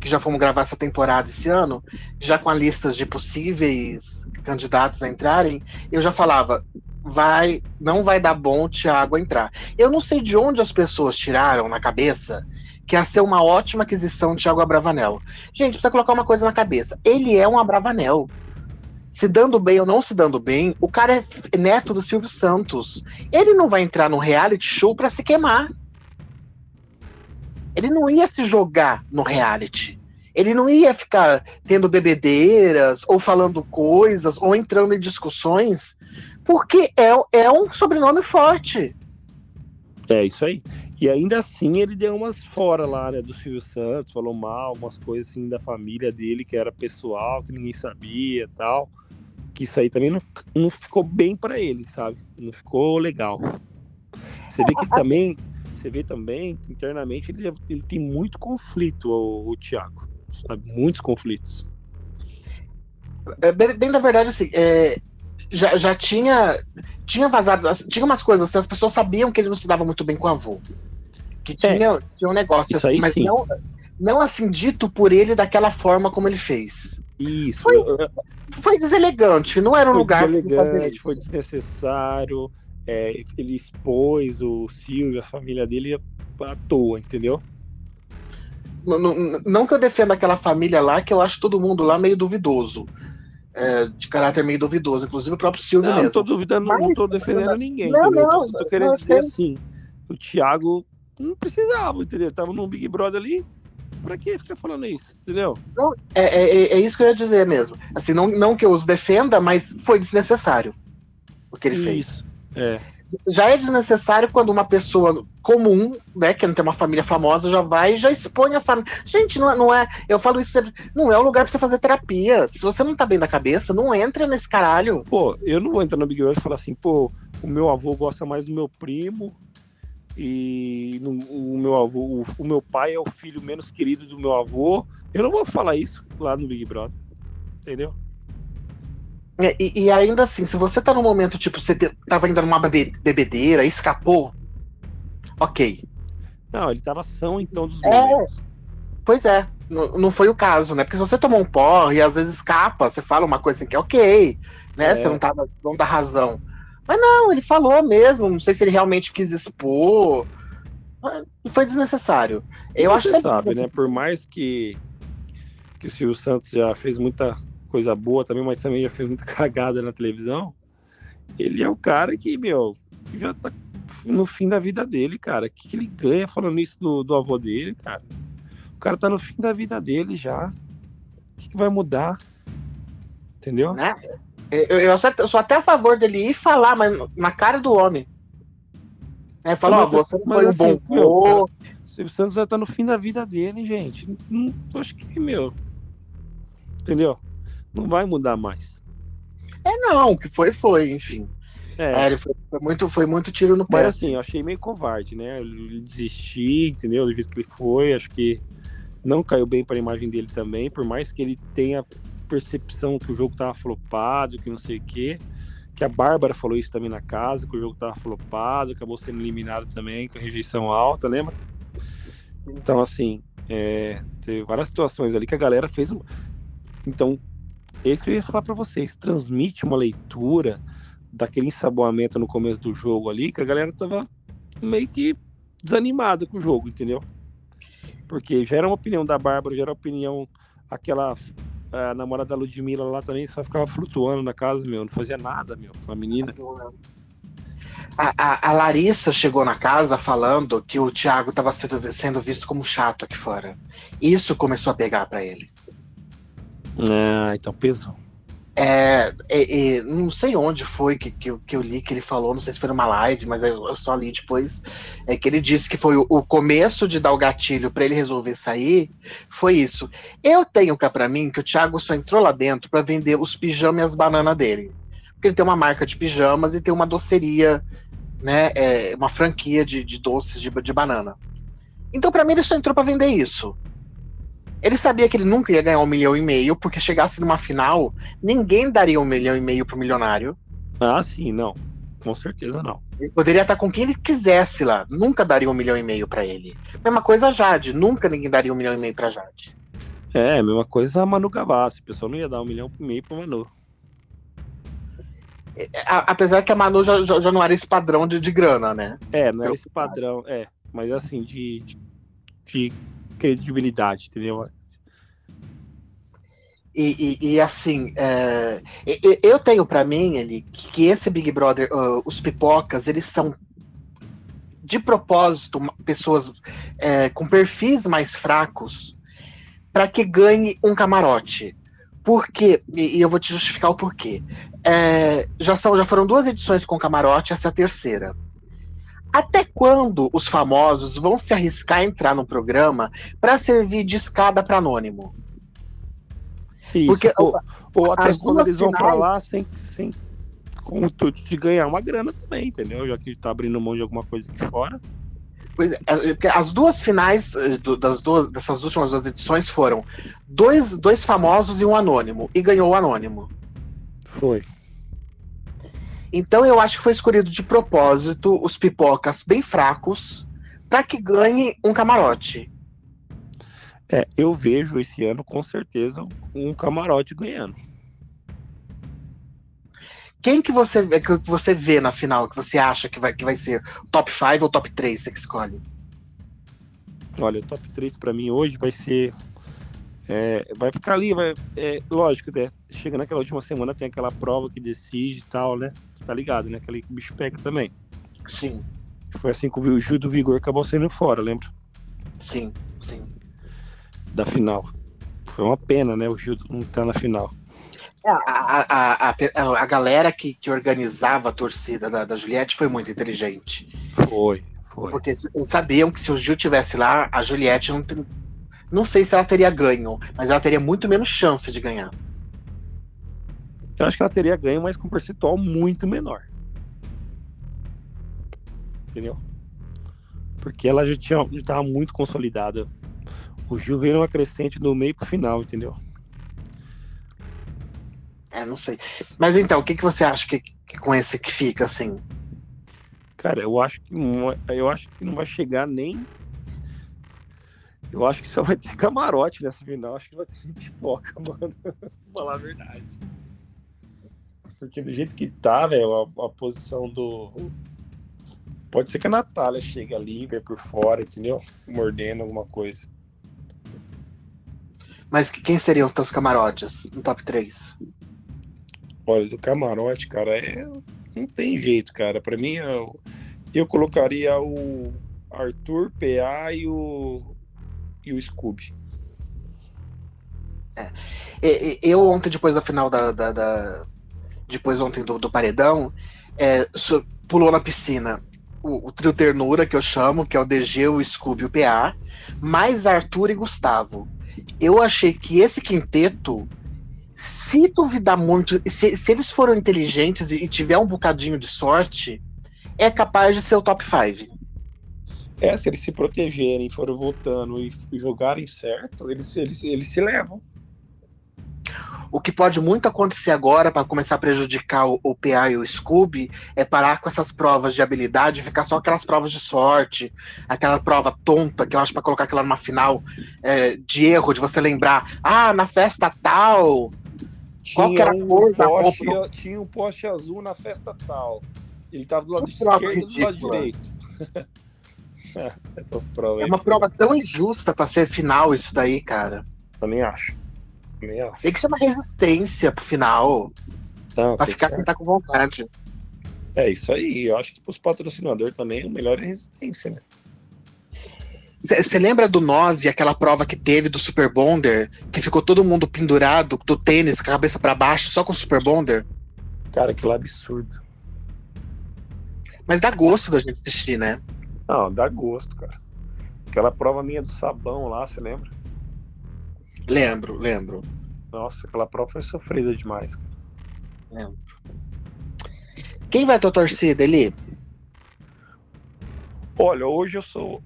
que já fomos gravar essa temporada esse ano, já com a lista de possíveis candidatos a entrarem, eu já falava, vai, não vai dar bom o Thiago entrar. Eu não sei de onde as pessoas tiraram na cabeça que ia ser uma ótima aquisição o Thiago Abravanel. Gente, precisa colocar uma coisa na cabeça. Ele é um Abravanel. Se dando bem ou não se dando bem, o cara é neto do Silvio Santos. Ele não vai entrar no reality show para se queimar. Ele não ia se jogar no reality. Ele não ia ficar tendo bebedeiras, ou falando coisas, ou entrando em discussões, porque é, é um sobrenome forte. É isso aí. E ainda assim ele deu umas fora lá, né, do Silvio Santos, falou mal, umas coisas assim da família dele que era pessoal, que ninguém sabia tal. Que isso aí também não, não ficou bem para ele, sabe? Não ficou legal. Você vê que assim também, você vê também, internamente, ele, ele tem muito conflito, o, o Thiago. Sabe? Muitos conflitos. É, bem, bem na verdade, assim, é, já, já tinha tinha vazado, tinha umas coisas, assim, as pessoas sabiam que ele não se dava muito bem com o avô que tinha, é. tinha um negócio assim, mas não, não assim dito por ele daquela forma como ele fez. Isso. Foi, foi deselegante, não era um lugar para fazer isso. Foi desnecessário. É, ele expôs o Silvio, a família dele à toa, entendeu? Não, não, não, que eu defenda aquela família lá, que eu acho todo mundo lá meio duvidoso. É, de caráter meio duvidoso, inclusive o próprio Silvio não, mesmo. Não, tô duvidando, Mas, não tô defendendo ninguém. Não, entendeu? não. Tô, tô querendo dizer assim, o Thiago não precisava, entendeu? Tava num Big Brother ali, pra que ficar falando isso, entendeu? Não, é, é, é, isso que eu ia dizer mesmo. Assim, não, não que eu os defenda, mas foi desnecessário o que ele isso. fez. É. Já é desnecessário quando uma pessoa comum, né, que não tem uma família famosa, já vai e já expõe a família. Gente, não, é, não é. Eu falo isso sempre. Não é um lugar pra você fazer terapia. Se você não tá bem da cabeça, não entra nesse caralho. Pô, eu não vou entrar no Big Brother e falar assim, pô, o meu avô gosta mais do meu primo, e no, o meu avô, o, o, meu pai é o filho menos querido do meu avô. Eu não vou falar isso lá no Big Brother, entendeu? É, e, e, ainda assim, se você tá num momento, tipo, você tava ainda numa bebe, bebedeira, escapou, ok. Não, ele tava são então dos é, momentos. Pois é, não, não foi o caso, né? Porque se você tomou um porre e às vezes escapa, você fala uma coisa assim que é ok, né? É. Você não, tava, não dá razão. Mas não, ele falou mesmo. Não sei se ele realmente quis expor. Foi desnecessário. Eu Você acho sabe, né? Por mais que, que o Silvio Santos já fez muita coisa boa também, mas também já fez muita (laughs) cagada na televisão. Ele é o cara que, meu, já tá no fim da vida dele, cara. O que, que ele ganha falando isso do, do avô dele, cara? O cara tá no fim da vida dele já. O que, que vai mudar? Entendeu? Né? Eu, eu, sou até a favor dele ir falar, mas na cara do homem. É, falar, ó, você não foi um assim, bom vô. Silvio Santos já tá no fim da vida dele, gente. Não, acho que, meu. Entendeu? Não vai mudar mais. É, não, o que foi, foi, enfim. É, é ele foi, foi, muito, foi muito tiro no pé. Mas assim, eu achei meio covarde, né? Ele desistir, entendeu? Do jeito que ele foi, acho que não caiu bem para a imagem dele também, por mais que ele tenha percepção que o jogo tava flopado, que não sei o quê. Que a Bárbara falou isso também na casa, que o jogo tava flopado, acabou sendo eliminado também, com rejeição alta, lembra? Sim. Então, assim, é, teve várias situações ali que a galera fez. Então, é isso que eu ia falar para vocês. Transmite uma leitura daquele ensaboamento no começo do jogo ali, que a galera tava meio que desanimada com o jogo, entendeu? Porque já era uma opinião da Bárbara, já era uma opinião aquela a namorada da Ludmilla lá também só ficava flutuando na casa, meu, não fazia nada, meu, com a menina. A, a, a, Larissa chegou na casa falando que o Thiago estava sendo, sendo visto como chato aqui fora. Isso começou a pegar para ele. Ah, então pesou. É, é, é, não sei onde foi que, que, que, eu li que ele falou, não sei se foi numa live, mas eu, só li depois. É que ele disse que foi o, o começo de dar o gatilho para ele resolver sair. Foi isso. Eu tenho cá para mim que o Thiago só entrou lá dentro para vender os pijamas e as bananas dele. Porque ele tem uma marca de pijamas e tem uma doceria, né? É, uma franquia de, de doces de, de banana. Então, para mim, ele só entrou para vender isso. Ele sabia que ele nunca ia ganhar um milhão e meio, porque chegasse numa final, ninguém daria um milhão e meio pro milionário. Ah, sim, não. Com certeza não. Ele poderia estar com quem ele quisesse lá. Nunca daria um milhão e meio para ele. Mesma coisa a Jade. Nunca ninguém daria um milhão e meio pra Jade. É, mesma coisa a Manu Gavassi. O pessoal não ia dar um milhão e meio pro Manu. É, apesar que a Manu já, já, já não era esse padrão de, de grana, né? É, não era esse padrão, é. Mas assim, de, de, de credibilidade, entendeu? E, e, e assim, é, eu tenho para mim ele que esse Big Brother, uh, os pipocas, eles são de propósito pessoas é, com perfis mais fracos para que ganhe um camarote. Porque, e, eu vou te justificar o porquê. É, já, são, já foram duas edições com camarote, essa é a terceira. Até quando os famosos vão se arriscar a entrar no programa para servir de escada para anônimo? Isso, Porque ou, ou até quando eles vão para lá sem, sem com o intuito de ganhar uma grana também, entendeu? Já que tá abrindo mão de alguma coisa aqui fora. Pois é, é as duas finais eh, das duas, dessas últimas duas edições foram dois, dois famosos e um anônimo, e ganhou o anônimo. Foi. Então eu acho que foi escolhido de propósito os pipocas bem fracos para que ganhe um camarote. É, eu vejo esse ano com certeza um camarote ganhando. Quem que você, que você vê na final que você acha que vai, que vai ser top 5 ou top 3 você que escolhe? Olha, o top 3 para mim hoje vai ser. É, vai ficar ali, vai, é, lógico, né? Chega naquela última semana, tem aquela prova que decide e tal, né? Tá ligado, né? Aquele bicho pega também. Sim. Foi assim que o Gil do Vigor acabou saindo fora, lembra? Sim, sim. Da final. Foi uma pena, né? O Gil não tá na final. É, a, a, a, a, galera que, que organizava a torcida da, da Juliette foi muito inteligente. Foi, foi. Porque sabiam que se o Gil tivesse lá, a Juliette não tem, não sei se ela teria ganho, mas ela teria muito menos chance de ganhar. Eu acho que ela teria ganho, mas com um percentual muito menor. Entendeu? Porque ela já tinha já estava muito consolidada. O Gil veio numa crescente do meio pro final, entendeu? É, não sei. Mas então, o que, que você acha que, que com esse que fica assim? Cara, eu acho que não, eu acho que não vai chegar nem. Eu acho que só vai ter camarote nessa final. Acho que vai ter (laughs) pipoca, mano. Vou falar a verdade. Porque do jeito que tá, velho, a, a, posição do. Pode ser que a Natália chegue ali, vai por fora, entendeu? Mordendo alguma coisa. Mas quem seriam os teus camarotes no top 3? Olha, do camarote, cara, é... não tem jeito, cara. Para mim, eu... eu colocaria o Arthur, PA e o, e o Scooby. É. Eu ontem, depois da final da. da, da... Depois ontem do, do paredão, é, pulou na piscina o, o, trio ternura que eu chamo, que é o DG, o Scooby e o PA, mais Arthur e Gustavo. Eu achei que esse quinteto se duvidar muito, se, se eles foram inteligentes e, e tiver um bocadinho de sorte, é capaz de ser o top 5. É, se eles se protegerem, forem voltando e jogarem certo, eles, eles, eles se levam. O que pode muito acontecer agora para começar a prejudicar o, o, PA e o Scooby é parar com essas provas de habilidade e ficar só aquelas provas de sorte, aquela prova tonta que eu acho para colocar aquela numa final é, de erro, de você lembrar, ah, na festa tal, qual que era a cor da roupa? Tinha um poste azul na festa tal. Ele tava do lado esquerdo e do lado direito. (laughs) Essas provas. É uma prova tão injusta para ser final isso daí, cara. Também acho. Acho. Tem que ser uma resistência pro final. Não, pra ficar quem tá com vontade. É isso aí. Eu acho que pros patrocinadores também o melhor é resistência, né? Você lembra do 9, aquela prova que teve do Super Bonder, que ficou todo mundo pendurado do tênis, com a cabeça para baixo, só com o Super Bonder? Cara, aquilo é absurdo. Mas dá gosto da gente assistir, né? Não, dá gosto, cara. Aquela prova minha do sabão lá, você lembra? Lembro, lembro. Nossa, aquela prova foi sofrida demais. Lembro. Quem vai tua torcida, Eli? Olha, hoje eu sou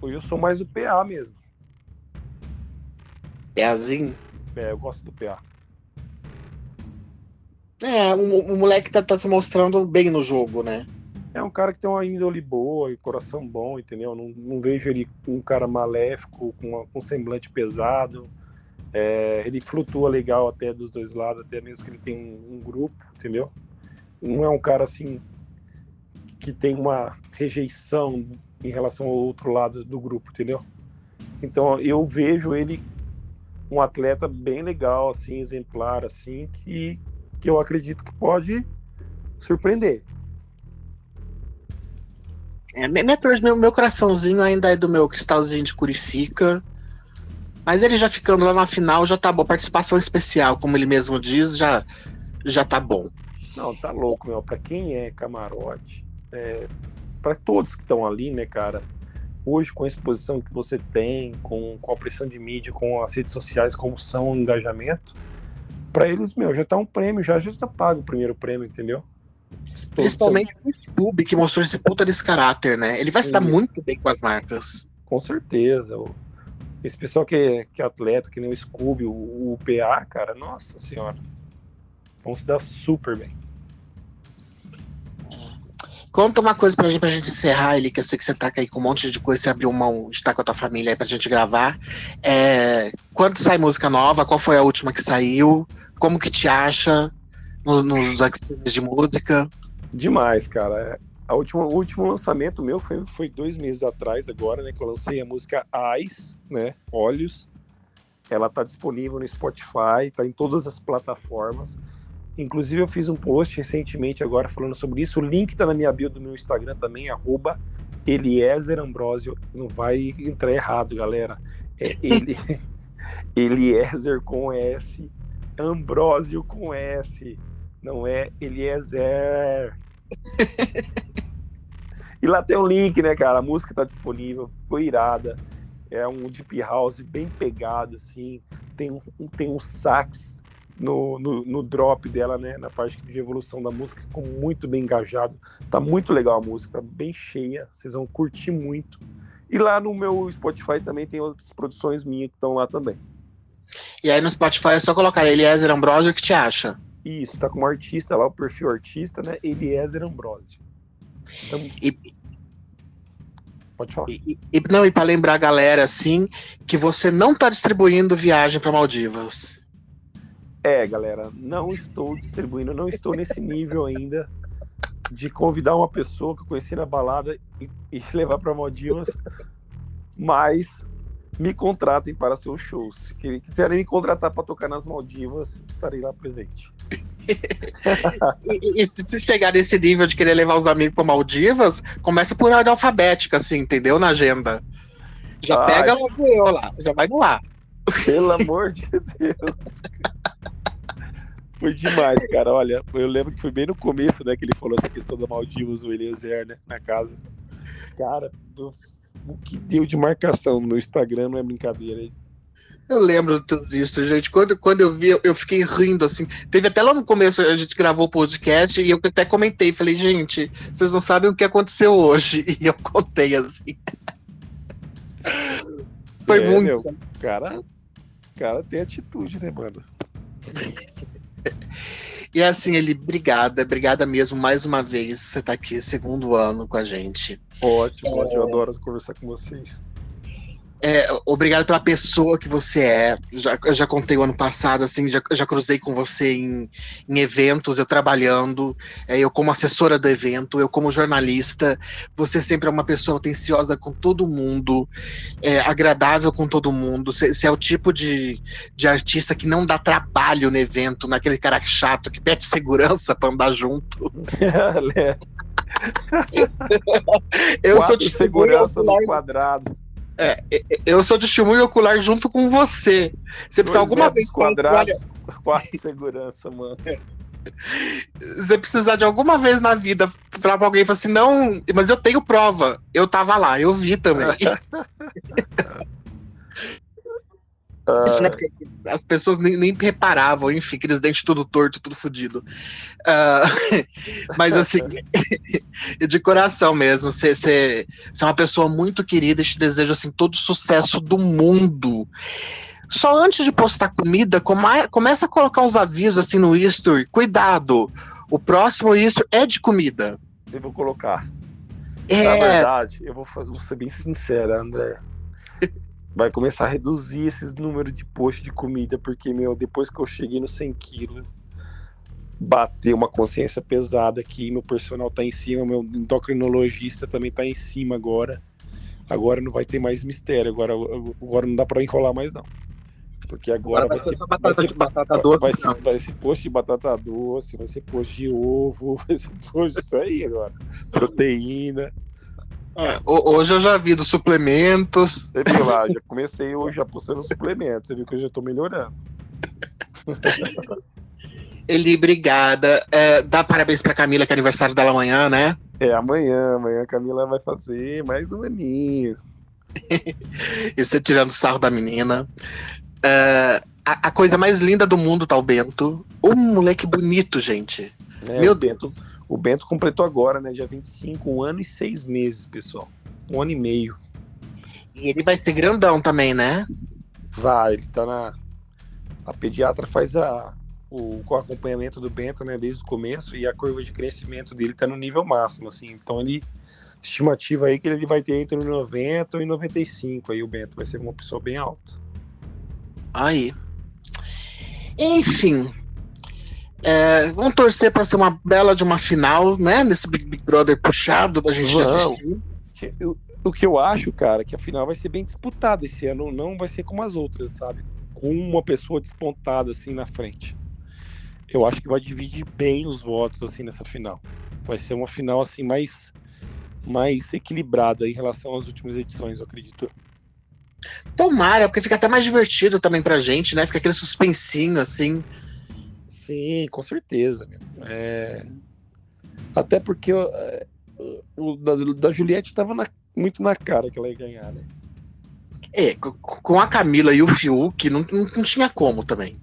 Hoje eu sou mais o PA mesmo. PAzinho? É, eu gosto do PA. É, o, o moleque tá, tá, se mostrando bem no jogo, né? É um cara que tem uma índole boa e coração bom, entendeu? Não, não vejo ele um cara maléfico, com, uma, com um semblante pesado. É, ele flutua legal até dos dois lados, até mesmo que ele tem um, um grupo, entendeu? Não é um cara assim que tem uma rejeição em relação ao outro lado do grupo, entendeu? Então eu vejo ele um atleta bem legal, assim, exemplar, assim, que, que eu acredito que pode surpreender. É, meu, meu coraçãozinho ainda é do meu cristalzinho de Curicica. Mas ele já ficando lá na final já tá bom. Participação especial, como ele mesmo diz, já, já tá bom. Não, tá louco, meu. Pra quem é camarote, é, para todos que estão ali, né, cara? Hoje, com a exposição que você tem, com, com a pressão de mídia, com as redes sociais, como são o engajamento, para eles, meu, já tá um prêmio, já, já tá pago o primeiro prêmio, entendeu? Principalmente o YouTube, que mostrou esse puta desse caráter, né? Ele vai se dar muito bem com as marcas. Com certeza. Esse pessoal que é, que é atleta, que nem o Scooby, o, o PA, cara, nossa senhora. Vão se dar super bem. Conta uma coisa pra gente, pra gente encerrar, ele, que eu sei que você tá aí com um monte de coisa, você abriu mão de estar com a tua família aí pra gente gravar. É, quando sai música nova? Qual foi a última que saiu? Como que te acha nos, nos de música? Demais, cara. É, a última, o último lançamento meu foi, foi dois meses atrás, agora, né? Que eu lancei a música Eyes, né? Olhos. Ela tá disponível no Spotify, tá em todas as plataformas. Inclusive, eu fiz um post recentemente agora falando sobre isso. O link tá na minha bio do meu Instagram também, arroba Eliezer Ambrosio. Não vai entrar errado, galera. É ele, (laughs) Eliezer com S, Ambrosio com S. Não é Eliezer. e lá tem o um link, né, cara? A música tá disponível, foi irada. É um deep house bem pegado, assim. Tem um, tem um sax no, no, no, drop dela, né? Na parte de evolução da música, ficou muito bem engajado. Tá muito legal a música, bem cheia. Vocês vão curtir muito. E lá no meu Spotify também tem outras produções minhas que estão lá também. E aí no Spotify é só colocar Eliezer Ambrosio, que te acha? Isso, tá como artista lá, o perfil artista, né? Eliezer Ambrosio. Então, e, Pode falar. E, e, não, e para lembrar a galera, assim, que você não tá distribuindo viagem para Maldivas. É, galera, não estou distribuindo, não estou nesse nível ainda de convidar uma pessoa que eu conheci na balada e, e levar para Maldivas, mas me contratem para seus shows. Se quiserem me contratar para tocar nas Maldivas, estarei lá presente. (laughs) e, e, se chegar nesse nível de querer levar os amigos para Maldivas, começa por ordem alfabética, assim, entendeu? Na agenda. Já Ai. pega logo eu lá, já vai no lá. Pelo amor de Deus. Foi demais, cara. Olha, eu lembro que foi bem no começo, né, que ele falou essa questão da Maldivas, o Eliezer, né, na casa. Cara, eu o que deu de marcação no meu Instagram não é brincadeira. Eu lembro de tudo isso, gente. Quando, quando eu vi, eu fiquei rindo, assim. Teve até lá no começo, a gente gravou o podcast e eu até comentei. Falei, gente, vocês não sabem o que aconteceu hoje. (laughs) E eu contei, assim. (laughs) Foi é, muito. Meu, cara, cara tem atitude, né, mano? (laughs) E assim, ele, obrigada, obrigada mesmo mais uma vez. Você tá aqui, segundo ano com a gente. Ótimo, é... ótimo, eu adoro conversar com vocês. É, obrigado pela pessoa que você é. Já, eu já contei o ano passado, assim, já, já cruzei com você em, em eventos, eu trabalhando, é, eu como assessora do evento, eu como jornalista. Você sempre é uma pessoa atenciosa com todo mundo, é, agradável com todo mundo. Você é o tipo de, de artista que não dá trabalho no evento, naquele cara chato que pede segurança para andar junto. (laughs) eu sou de segurança no quadrado. É, eu sou testemunho ocular junto com você. Você precisa alguma vez quadrados, (laughs) quatro segurança, mano. (laughs) Você precisar de alguma vez na vida pra alguém falar assim, não, mas eu tenho prova. Eu tava lá, eu vi também. (laughs) Isso, né? Porque as pessoas nem, nem, reparavam, enfim, aqueles dentes tudo torto, tudo fodido. Uh, (laughs) mas assim, (laughs) de coração mesmo, você, é uma pessoa muito querida e te desejo assim, todo o sucesso do mundo. Só antes de postar comida, come, começa a colocar uns avisos assim no history. Cuidado, o próximo history é de comida. Eu vou colocar. É... Na verdade, eu vou, vou ser bem sincero, André vai começar a reduzir esses números de post de comida, porque, meu, depois que eu cheguei no 100 quilos, bateu uma consciência pesada aqui, meu personal tá em cima, meu endocrinologista também tá em cima agora. Agora não vai ter mais mistério, agora, agora não dá para enrolar mais não. Porque agora, agora vai, ser, vai, ser, batata doce, vai, ser, vai ser post de batata doce, vai ser post de ovo, (laughs) vai ser post disso aí agora. Proteína. É, hoje eu já vi dos suplementos. Você viu lá, já comecei hoje já postando suplementos. Você viu que eu já tô melhorando. (laughs) Eli, obrigada. É, dá parabéns pra Camila, que é aniversário dela amanhã, né? É, amanhã. Amanhã a Camila vai fazer mais um aninho. (laughs) Isso tirando sarro da menina. É, a, a, coisa mais linda do mundo tá o Bento. Um moleque bonito, gente. É, Meu Deus. O Bento completou agora, né? Dia 25, um ano e seis meses, pessoal. Um ano e meio. E ele vai ser grandão também, né? Vai, ele tá na. A pediatra faz a, o, o acompanhamento do Bento, né, desde o começo, e a curva de crescimento dele tá no nível máximo, assim. Então ele. Estimativa aí que ele vai ter entre 90 e 95. Aí o Bento vai ser uma pessoa bem alta. Aí. Enfim, é, vamos torcer para ser uma bela de uma final, né? Nesse Big, Big Brother puxado da gente assistir. o que eu acho, cara, que a final vai ser bem disputada esse ano, não vai ser como as outras, sabe? Com uma pessoa despontada assim na frente. Eu acho que vai dividir bem os votos assim nessa final. Vai ser uma final assim mais mais equilibrada em relação às últimas edições, eu acredito. Tomara, porque fica até mais divertido também pra gente, né? Fica aquele suspensinho assim. Sim, com certeza. Meu. É... Até porque o, o da, da Juliette estava muito na cara que ela ia ganhar, né? É, com a Camila e o Fiuk não, não, não tinha como também.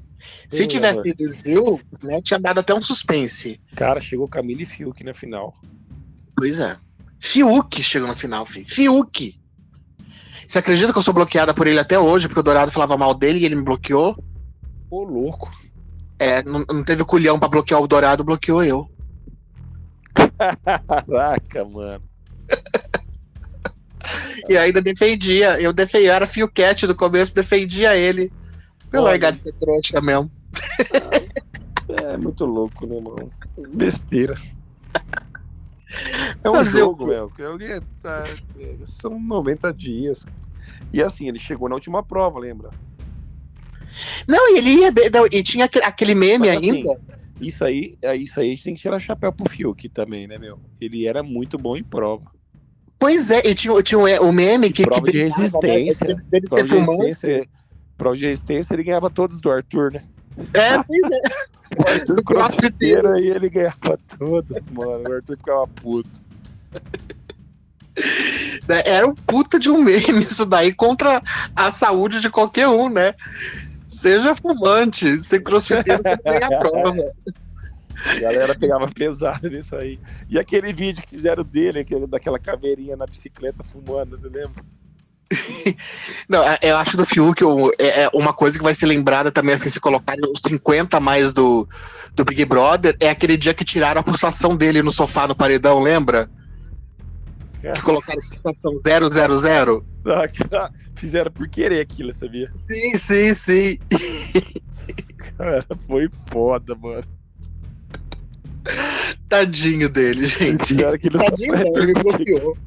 Se Sim, tivesse sido o Gil, né, tinha dado até um suspense. Cara, chegou Camila e Fiuk na final. Pois é. Fiuk chegou na final, filho. Fiuk. Você acredita que eu sou bloqueada por ele até hoje, porque o Dourado falava mal dele e ele me bloqueou? Ô, louco. É, não, não teve culhão pra bloquear o Dourado, bloqueou eu. Caraca, mano. (laughs) e ainda defendia. Eu defendia, era Fio Cat do começo, defendia ele. Pelo largar de trouxa mesmo. é muito louco, né, mano? Besteira. É um Fazer jogo, meu. Tá, são 90 dias. E assim, ele chegou na última prova, lembra? Não, ele ia. Não, e tinha aquele meme Mas, assim, ainda. Assim, isso aí, é isso aí a gente tem que tirar chapéu pro Fiuk também, né, meu? Ele era muito bom em prova. Pois é, e tinha, tinha o meme que. Prova que de resistência. Né? Dele prova, de resistência prova de resistência, ele ganhava todos do Arthur, né? É, pois é. (laughs) O Arthur crossfiteiro aí ele ganhava todos, mano. O Arthur ficava puto. Era um puta de um meme isso daí contra a saúde de qualquer um, né? Seja fumante, ser crossfiteiro, você tem a prova. A galera pegava pesado nisso aí. E aquele vídeo que fizeram dele, daquela caveirinha na bicicleta fumando, você lembra? (laughs) Não, é, eu acho do Fiuk é, é uma coisa que vai ser lembrada também, assim, se colocar os 50 mais do, do Big Brother, é aquele dia que tiraram a pulsação dele no sofá no paredão, lembra? Que colocaram pulsação 000. Ah, fizeram por querer aquilo, sabia? Sim, sim, sim. Cara, foi foda, mano. Tadinho dele, gente. Tadinho dele, ele bloqueou.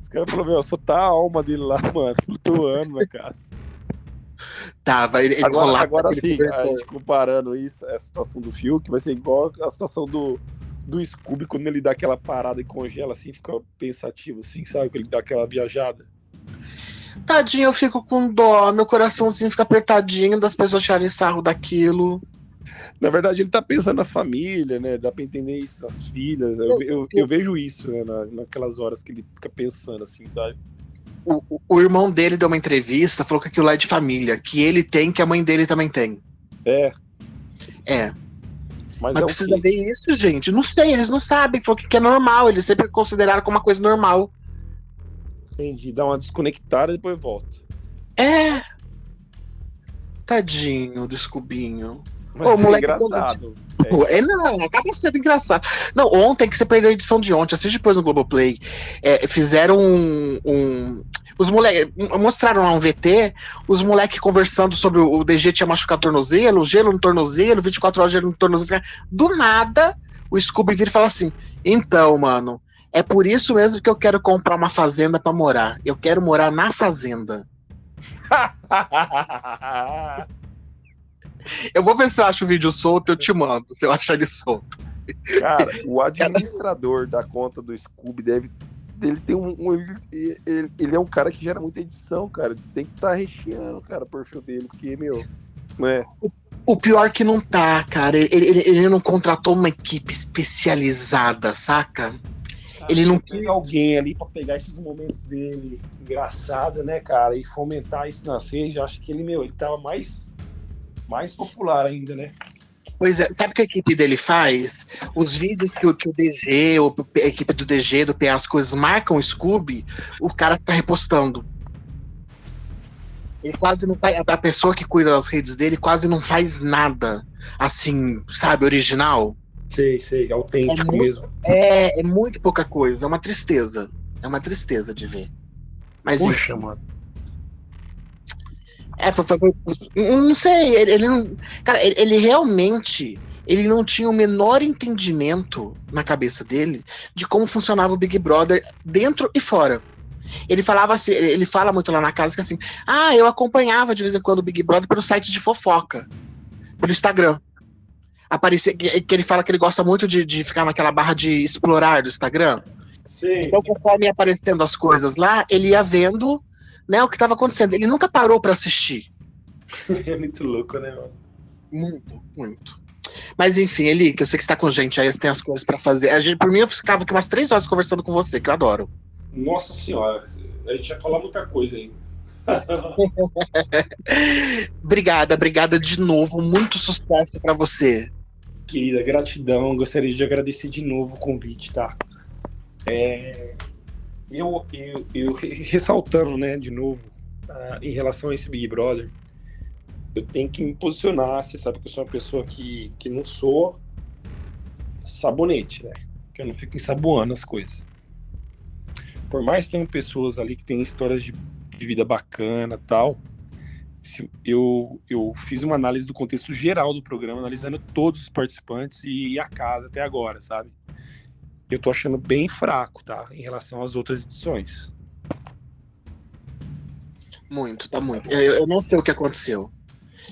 Os caras falaram, meu, só tá a alma dele lá, mano, flutuando na casa. Tava, ele, ele agora, agora sim, a gente comparando isso, a situação do Fiuk, vai ser igual a situação do, do Scooby quando ele dá aquela parada e congela assim, fica pensativo assim, sabe? Quando ele dá aquela viajada. Tadinho, eu fico com dó, meu coraçãozinho fica apertadinho das pessoas tirarem sarro daquilo. Na verdade, ele tá pensando na família, né? Dá pra entender isso das filhas. Eu, eu, eu vejo isso, né? Na, naquelas horas que ele fica pensando, assim, sabe? O, o, o, irmão dele deu uma entrevista, falou que aquilo lá é de família, que ele tem, que a mãe dele também tem. É. É. Mas, Mas é precisa ver isso, gente. Não sei, eles não sabem. Falou que é normal, eles sempre consideraram como uma coisa normal. Entendi, dá uma desconectada e depois volta. É. Tadinho do Scubinho. Mas Ô, moleque, é engraçado. É. é, não, acaba sendo engraçado. Não, ontem que você perdeu a edição de ontem, assiste depois no Globoplay. É, fizeram um, um. Os moleques mostraram lá um VT, os moleques conversando sobre o, o DG tinha machucado tornozelo, gelo no tornozelo, 24 horas de gelo no tornozelo. Do nada, o Scooby vira e fala assim: Então, mano, é por isso mesmo que eu quero comprar uma fazenda para morar. Eu quero morar na fazenda. (laughs) eu vou ver se eu acho o vídeo solto, eu te mando, se eu achar ele solto. Cara, o administrador da conta do Scooby deve ele tem um. um ele, ele, ele, é um cara que gera muita edição, cara. Tem que estar tá recheando, cara, o perfil dele, porque, meu. Não é. O pior que não tá, cara. Ele, ele, ele não contratou uma equipe especializada, saca? Ah, ele não quis alguém ali para pegar esses momentos dele engraçado, né, cara, e fomentar isso nas redes. Acho que ele, meu, ele tava mais mais popular ainda, né? Pois é, sabe o que a equipe dele faz? Os vídeos que, que o DG, ou a equipe do DG, do PA, as coisas marcam o Scooby, o cara fica repostando. Ele quase não faz. A pessoa que cuida das redes dele quase não faz nada assim, sabe, original. Sei, sei, autêntico é mesmo. é, é muito pouca coisa, é uma tristeza. É uma tristeza de ver. Mas Poxa, mano. É, foi, foi, não sei, ele, ele não. Cara, ele, ele, realmente. Ele não tinha o menor entendimento na cabeça dele de como funcionava o Big Brother dentro e fora. Ele falava assim, ele fala muito lá na casa que assim, ah, eu acompanhava de vez em quando o Big Brother pelo site de fofoca, pelo Instagram. Aparecia que, que ele fala que ele gosta muito de, de ficar naquela barra de explorar do Instagram. Sim. Então, conforme ia aparecendo as coisas lá, ele ia vendo né, o que estava acontecendo. Ele nunca parou para assistir. (laughs) é muito louco, né, mano? Muito, muito. Mas enfim, Eli, que eu sei que está com gente aí, você tem as coisas para fazer. A gente, por mim, eu ficava aqui umas três horas conversando com você, que eu adoro. Nossa senhora, a gente ia falar muita coisa aí. (laughs) obrigada, obrigada de novo. Muito sucesso para você. Querida, gratidão. Gostaria de agradecer de novo o convite, tá? É, eu, eu, eu, ressaltando, né, de novo, uh, em relação a esse Big Brother, eu tenho que me posicionar. Você sabe que eu sou uma pessoa que, que não sou sabonete, né? Que eu não fico ensaboando as coisas por mais que tenham pessoas ali que têm histórias de, de vida bacana tal, eu, eu fiz uma análise do contexto geral do programa, analisando todos os participantes e a casa até agora, sabe? Eu tô achando bem fraco, tá? Em relação às outras edições. Muito, tá muito. Eu, eu não sei o que aconteceu.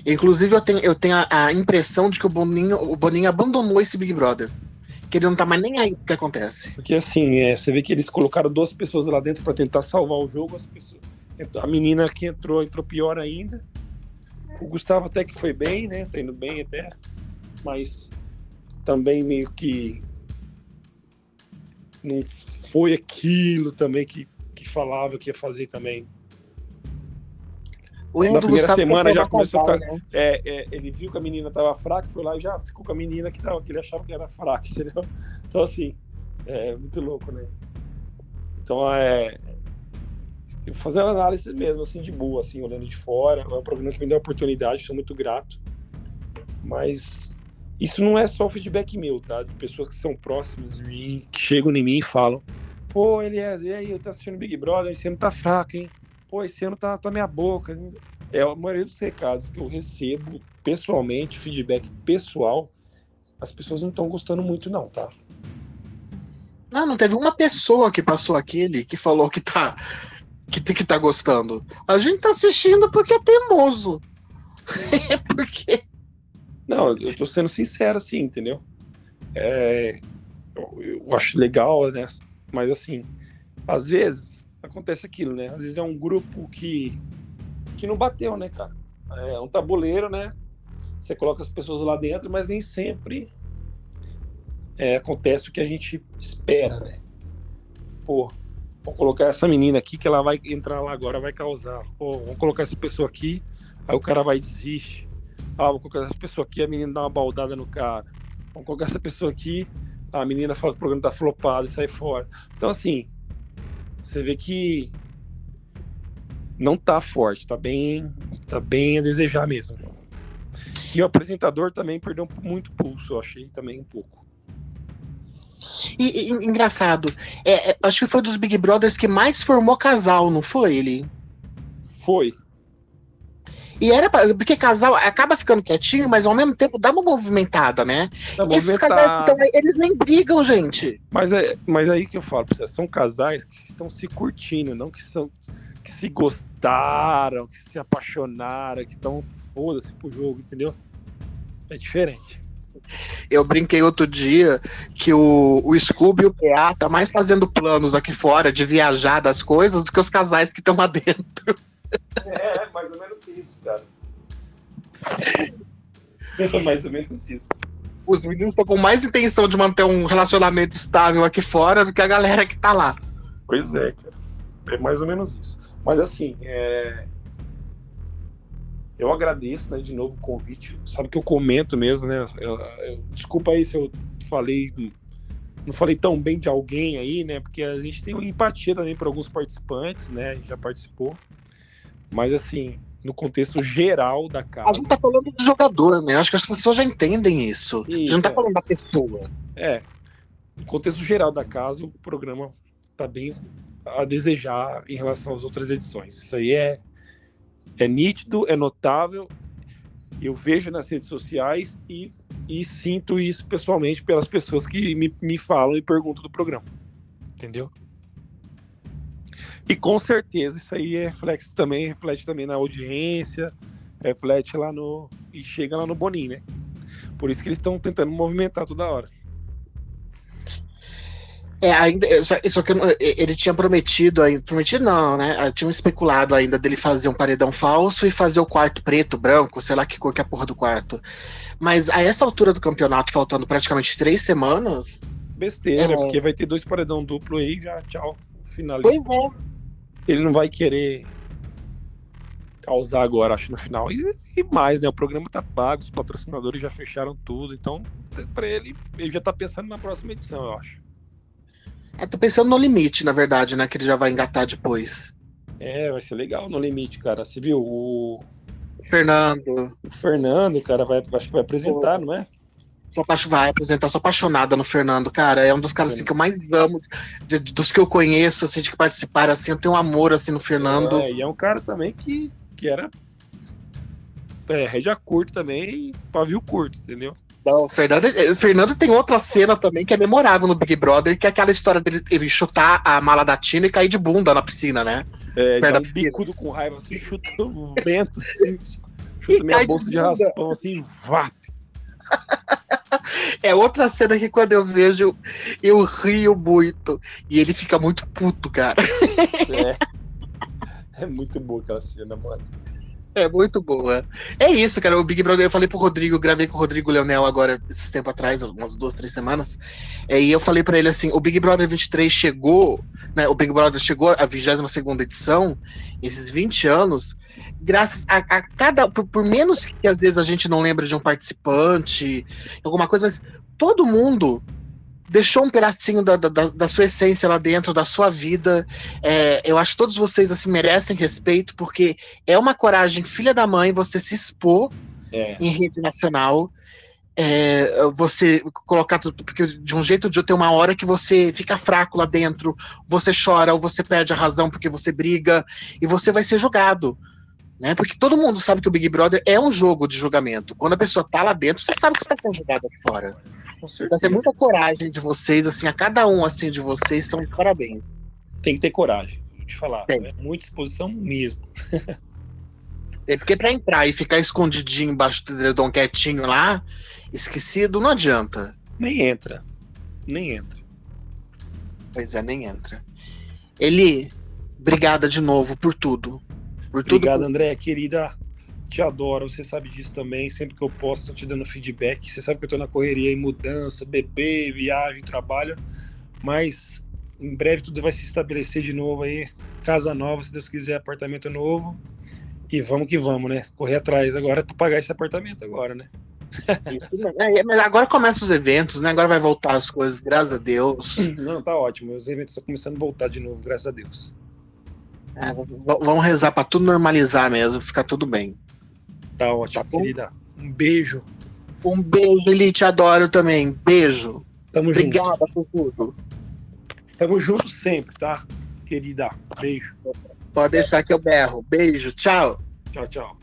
Inclusive, eu tenho, eu tenho a, a impressão de que o Boninho, o Boninho abandonou esse Big Brother que ele não tá mais nem aí o que acontece. Porque assim, é, você vê que eles colocaram duas pessoas lá dentro para tentar salvar o jogo, as pessoas. A menina que entrou, entrou pior ainda. O Gustavo até que foi bem, né? Tá indo bem até. Mas também meio que não foi aquilo também que, que falava que ia fazer também. O Na primeira Gustavo semana já começou a ficar. Né? É, é, ele viu que a menina tava fraca, foi lá e já ficou com a menina que, tava, que ele achava que era fraca, (laughs) entendeu? Então, assim, é muito louco, né? Então, é. Fazendo análise mesmo, assim, de boa, assim, olhando de fora. É um programa que me deu a oportunidade, sou muito grato. Mas isso não é só feedback meu, tá? De pessoas que são próximas de mim, que chegam em mim e falam: Pô, Elias, e aí, eu tô assistindo Big Brother, esse ano tá fraco, hein? pô, esse ano tá, tá minha boca. É a maioria dos recados que eu recebo pessoalmente, feedback pessoal, as pessoas não estão gostando muito, não, tá? Não, não teve uma pessoa que passou aquele que falou que tá que, que tá gostando. A gente tá assistindo porque é teimoso. (laughs) É porque. Não, eu tô sendo sincero assim, entendeu? É, eu, eu acho legal, né? Mas assim, às vezes acontece aquilo, né? Às vezes é um grupo que, que não bateu, né, cara? É um tabuleiro, né? Você coloca as pessoas lá dentro, mas nem sempre é, acontece o que a gente espera, né? Pô, vamos colocar essa menina aqui que ela vai entrar lá agora, vai causar. Pô, vamos colocar essa pessoa aqui, aí o cara vai desistir. Ah, vou colocar essa pessoa aqui, a menina dá uma baldada no cara. Vamos colocar essa pessoa aqui, a menina fala que o programa tá flopado e sai fora. Então, assim, você vê que não tá forte, tá bem, tá bem a desejar mesmo. E o apresentador também perdeu muito pulso, eu achei também um pouco. E, e engraçado, é, é, acho que foi dos Big Brothers que mais formou casal, não foi ele? Foi. E era pra, porque casal acaba ficando quietinho, mas ao mesmo tempo dá uma movimentada, né? Dá Esses casais, então, eles nem brigam, gente. Mas é, mas aí que eu falo, são casais que estão se curtindo, não que são que se gostaram, que se apaixonaram, que estão foda-se pro jogo, entendeu? É diferente. Eu brinquei outro dia que o, o Scooby e o PA tá mais fazendo planos aqui fora de viajar das coisas do que os casais que estão lá dentro. É, mais ou menos isso, cara. É mais ou menos isso. Os meninos estão com mais intenção de manter um relacionamento estável aqui fora do que a galera que tá lá. Pois é, cara. É mais ou menos isso. Mas assim, é... eu agradeço né, de novo o convite. Sabe que eu comento mesmo, né? Eu, eu, desculpa aí se eu falei. Não falei tão bem de alguém aí, né? Porque a gente tem empatia também para alguns participantes, né? A gente já participou. Mas assim, no contexto geral da casa. A gente tá falando de jogador, né? Acho que as pessoas já entendem isso. isso a gente não tá é. falando da pessoa. É. No contexto geral da casa, o programa tá bem a desejar em relação às outras edições. Isso aí é, é nítido, é notável. Eu vejo nas redes sociais e, e sinto isso pessoalmente pelas pessoas que me, me falam e perguntam do programa. Entendeu? E com certeza isso aí reflete também, reflete também na audiência, reflete lá no. e chega lá no Boninho, né? Por isso que eles estão tentando movimentar toda hora. É, ainda, só que ele tinha prometido, prometido não, né? Tinha especulado ainda dele fazer um paredão falso e fazer o quarto preto, branco, sei lá que cor que é a porra do quarto. Mas a essa altura do campeonato, faltando praticamente três semanas. Besteira, é... porque vai ter dois paredão duplo aí, já tchau, finalista. Pois é. Ele não vai querer causar agora, acho, no final. E, e, mais, né? O programa tá pago, os patrocinadores já fecharam tudo, então, para ele, ele já tá pensando na próxima edição, eu acho. É, tô pensando no limite, na verdade, né? Que ele já vai engatar depois. É, vai ser legal no limite, cara. Você viu o. Fernando. O Fernando, cara, vai, acho que vai apresentar, Pô. não é? Sou vai apresentar, sou apaixonada no Fernando, cara. É um dos caras assim, que eu mais amo, de, dos que eu conheço, assim, de que participaram, assim, eu tenho um amor assim no Fernando. É, e é um cara também que, que era é, rédea curta também e pavio curto, entendeu? Não, o Fernando, o Fernando tem outra cena também que é memorável no Big Brother, que é aquela história dele ele chutar a mala da Tina e cair de bunda na piscina, né? É, Perto um bicudo com raiva, assim, chuta o vento, assim, (laughs) chuta minha bolsa de, de raspão, assim, vá. É outra cena que quando eu vejo, eu rio muito. E ele fica muito puto, cara. É, é muito boa aquela cena, mano. É muito boa. É isso, cara. O Big Brother, eu falei pro Rodrigo, gravei com o Rodrigo Leonel agora, esse tempo atrás, umas duas, três semanas. É, e eu falei para ele assim: o Big Brother 23 chegou, né? O Big Brother chegou à 22 edição, esses 20 anos, graças a, a cada. Por, por, menos que às vezes a gente não lembra de um participante, alguma coisa, mas todo mundo deixou um pedacinho da, da, da, sua essência lá dentro, da sua vida. É, eu acho que todos vocês assim merecem respeito, porque é uma coragem filha da mãe você se expor é. em rede nacional. É, você colocar tudo, porque de um jeito ou de outro tem uma hora que você fica fraco lá dentro, você chora ou você perde a razão porque você briga e você vai ser julgado. Né? Porque todo mundo sabe que o Big Brother é um jogo de julgamento. Quando a pessoa tá lá dentro, você sabe que você está sendo julgado aqui fora. Com certeza. Então, muita coragem de vocês, assim, a cada um assim de vocês são de parabéns. Tem que ter coragem, vou te falar. Tem. É muita exposição mesmo. (laughs) é porque para entrar e ficar escondidinho embaixo do dedão quietinho lá, esquecido, não adianta. Nem entra. Nem entra. Pois é, nem entra. Eli, obrigada de novo por tudo. Por tudo. Obrigado, André, querida te adoro, você sabe disso também. Sempre que eu posto, tô te dando feedback. Você sabe que eu tô na correria em mudança, bebê, viagem, trabalho. Mas em breve tudo vai se estabelecer de novo aí. Casa nova, se Deus quiser, apartamento novo. E vamos que vamos, né? Correr atrás agora para pagar esse apartamento agora, né? é, mas agora começam os eventos, né? Agora vai voltar as coisas, graças a Deus. Não, tá ótimo. Os eventos estão começando a voltar de novo, graças a Deus. É, vamos rezar para tudo normalizar mesmo, ficar tudo bem. Tá ótimo, tá querida. Um beijo. Um beijo, Eli, te adoro também. Beijo. Tamo Obrigada junto. por tudo. Tamo junto sempre, tá? Querida. Beijo. Pode deixar que eu berro. Beijo, tchau. Tchau, tchau.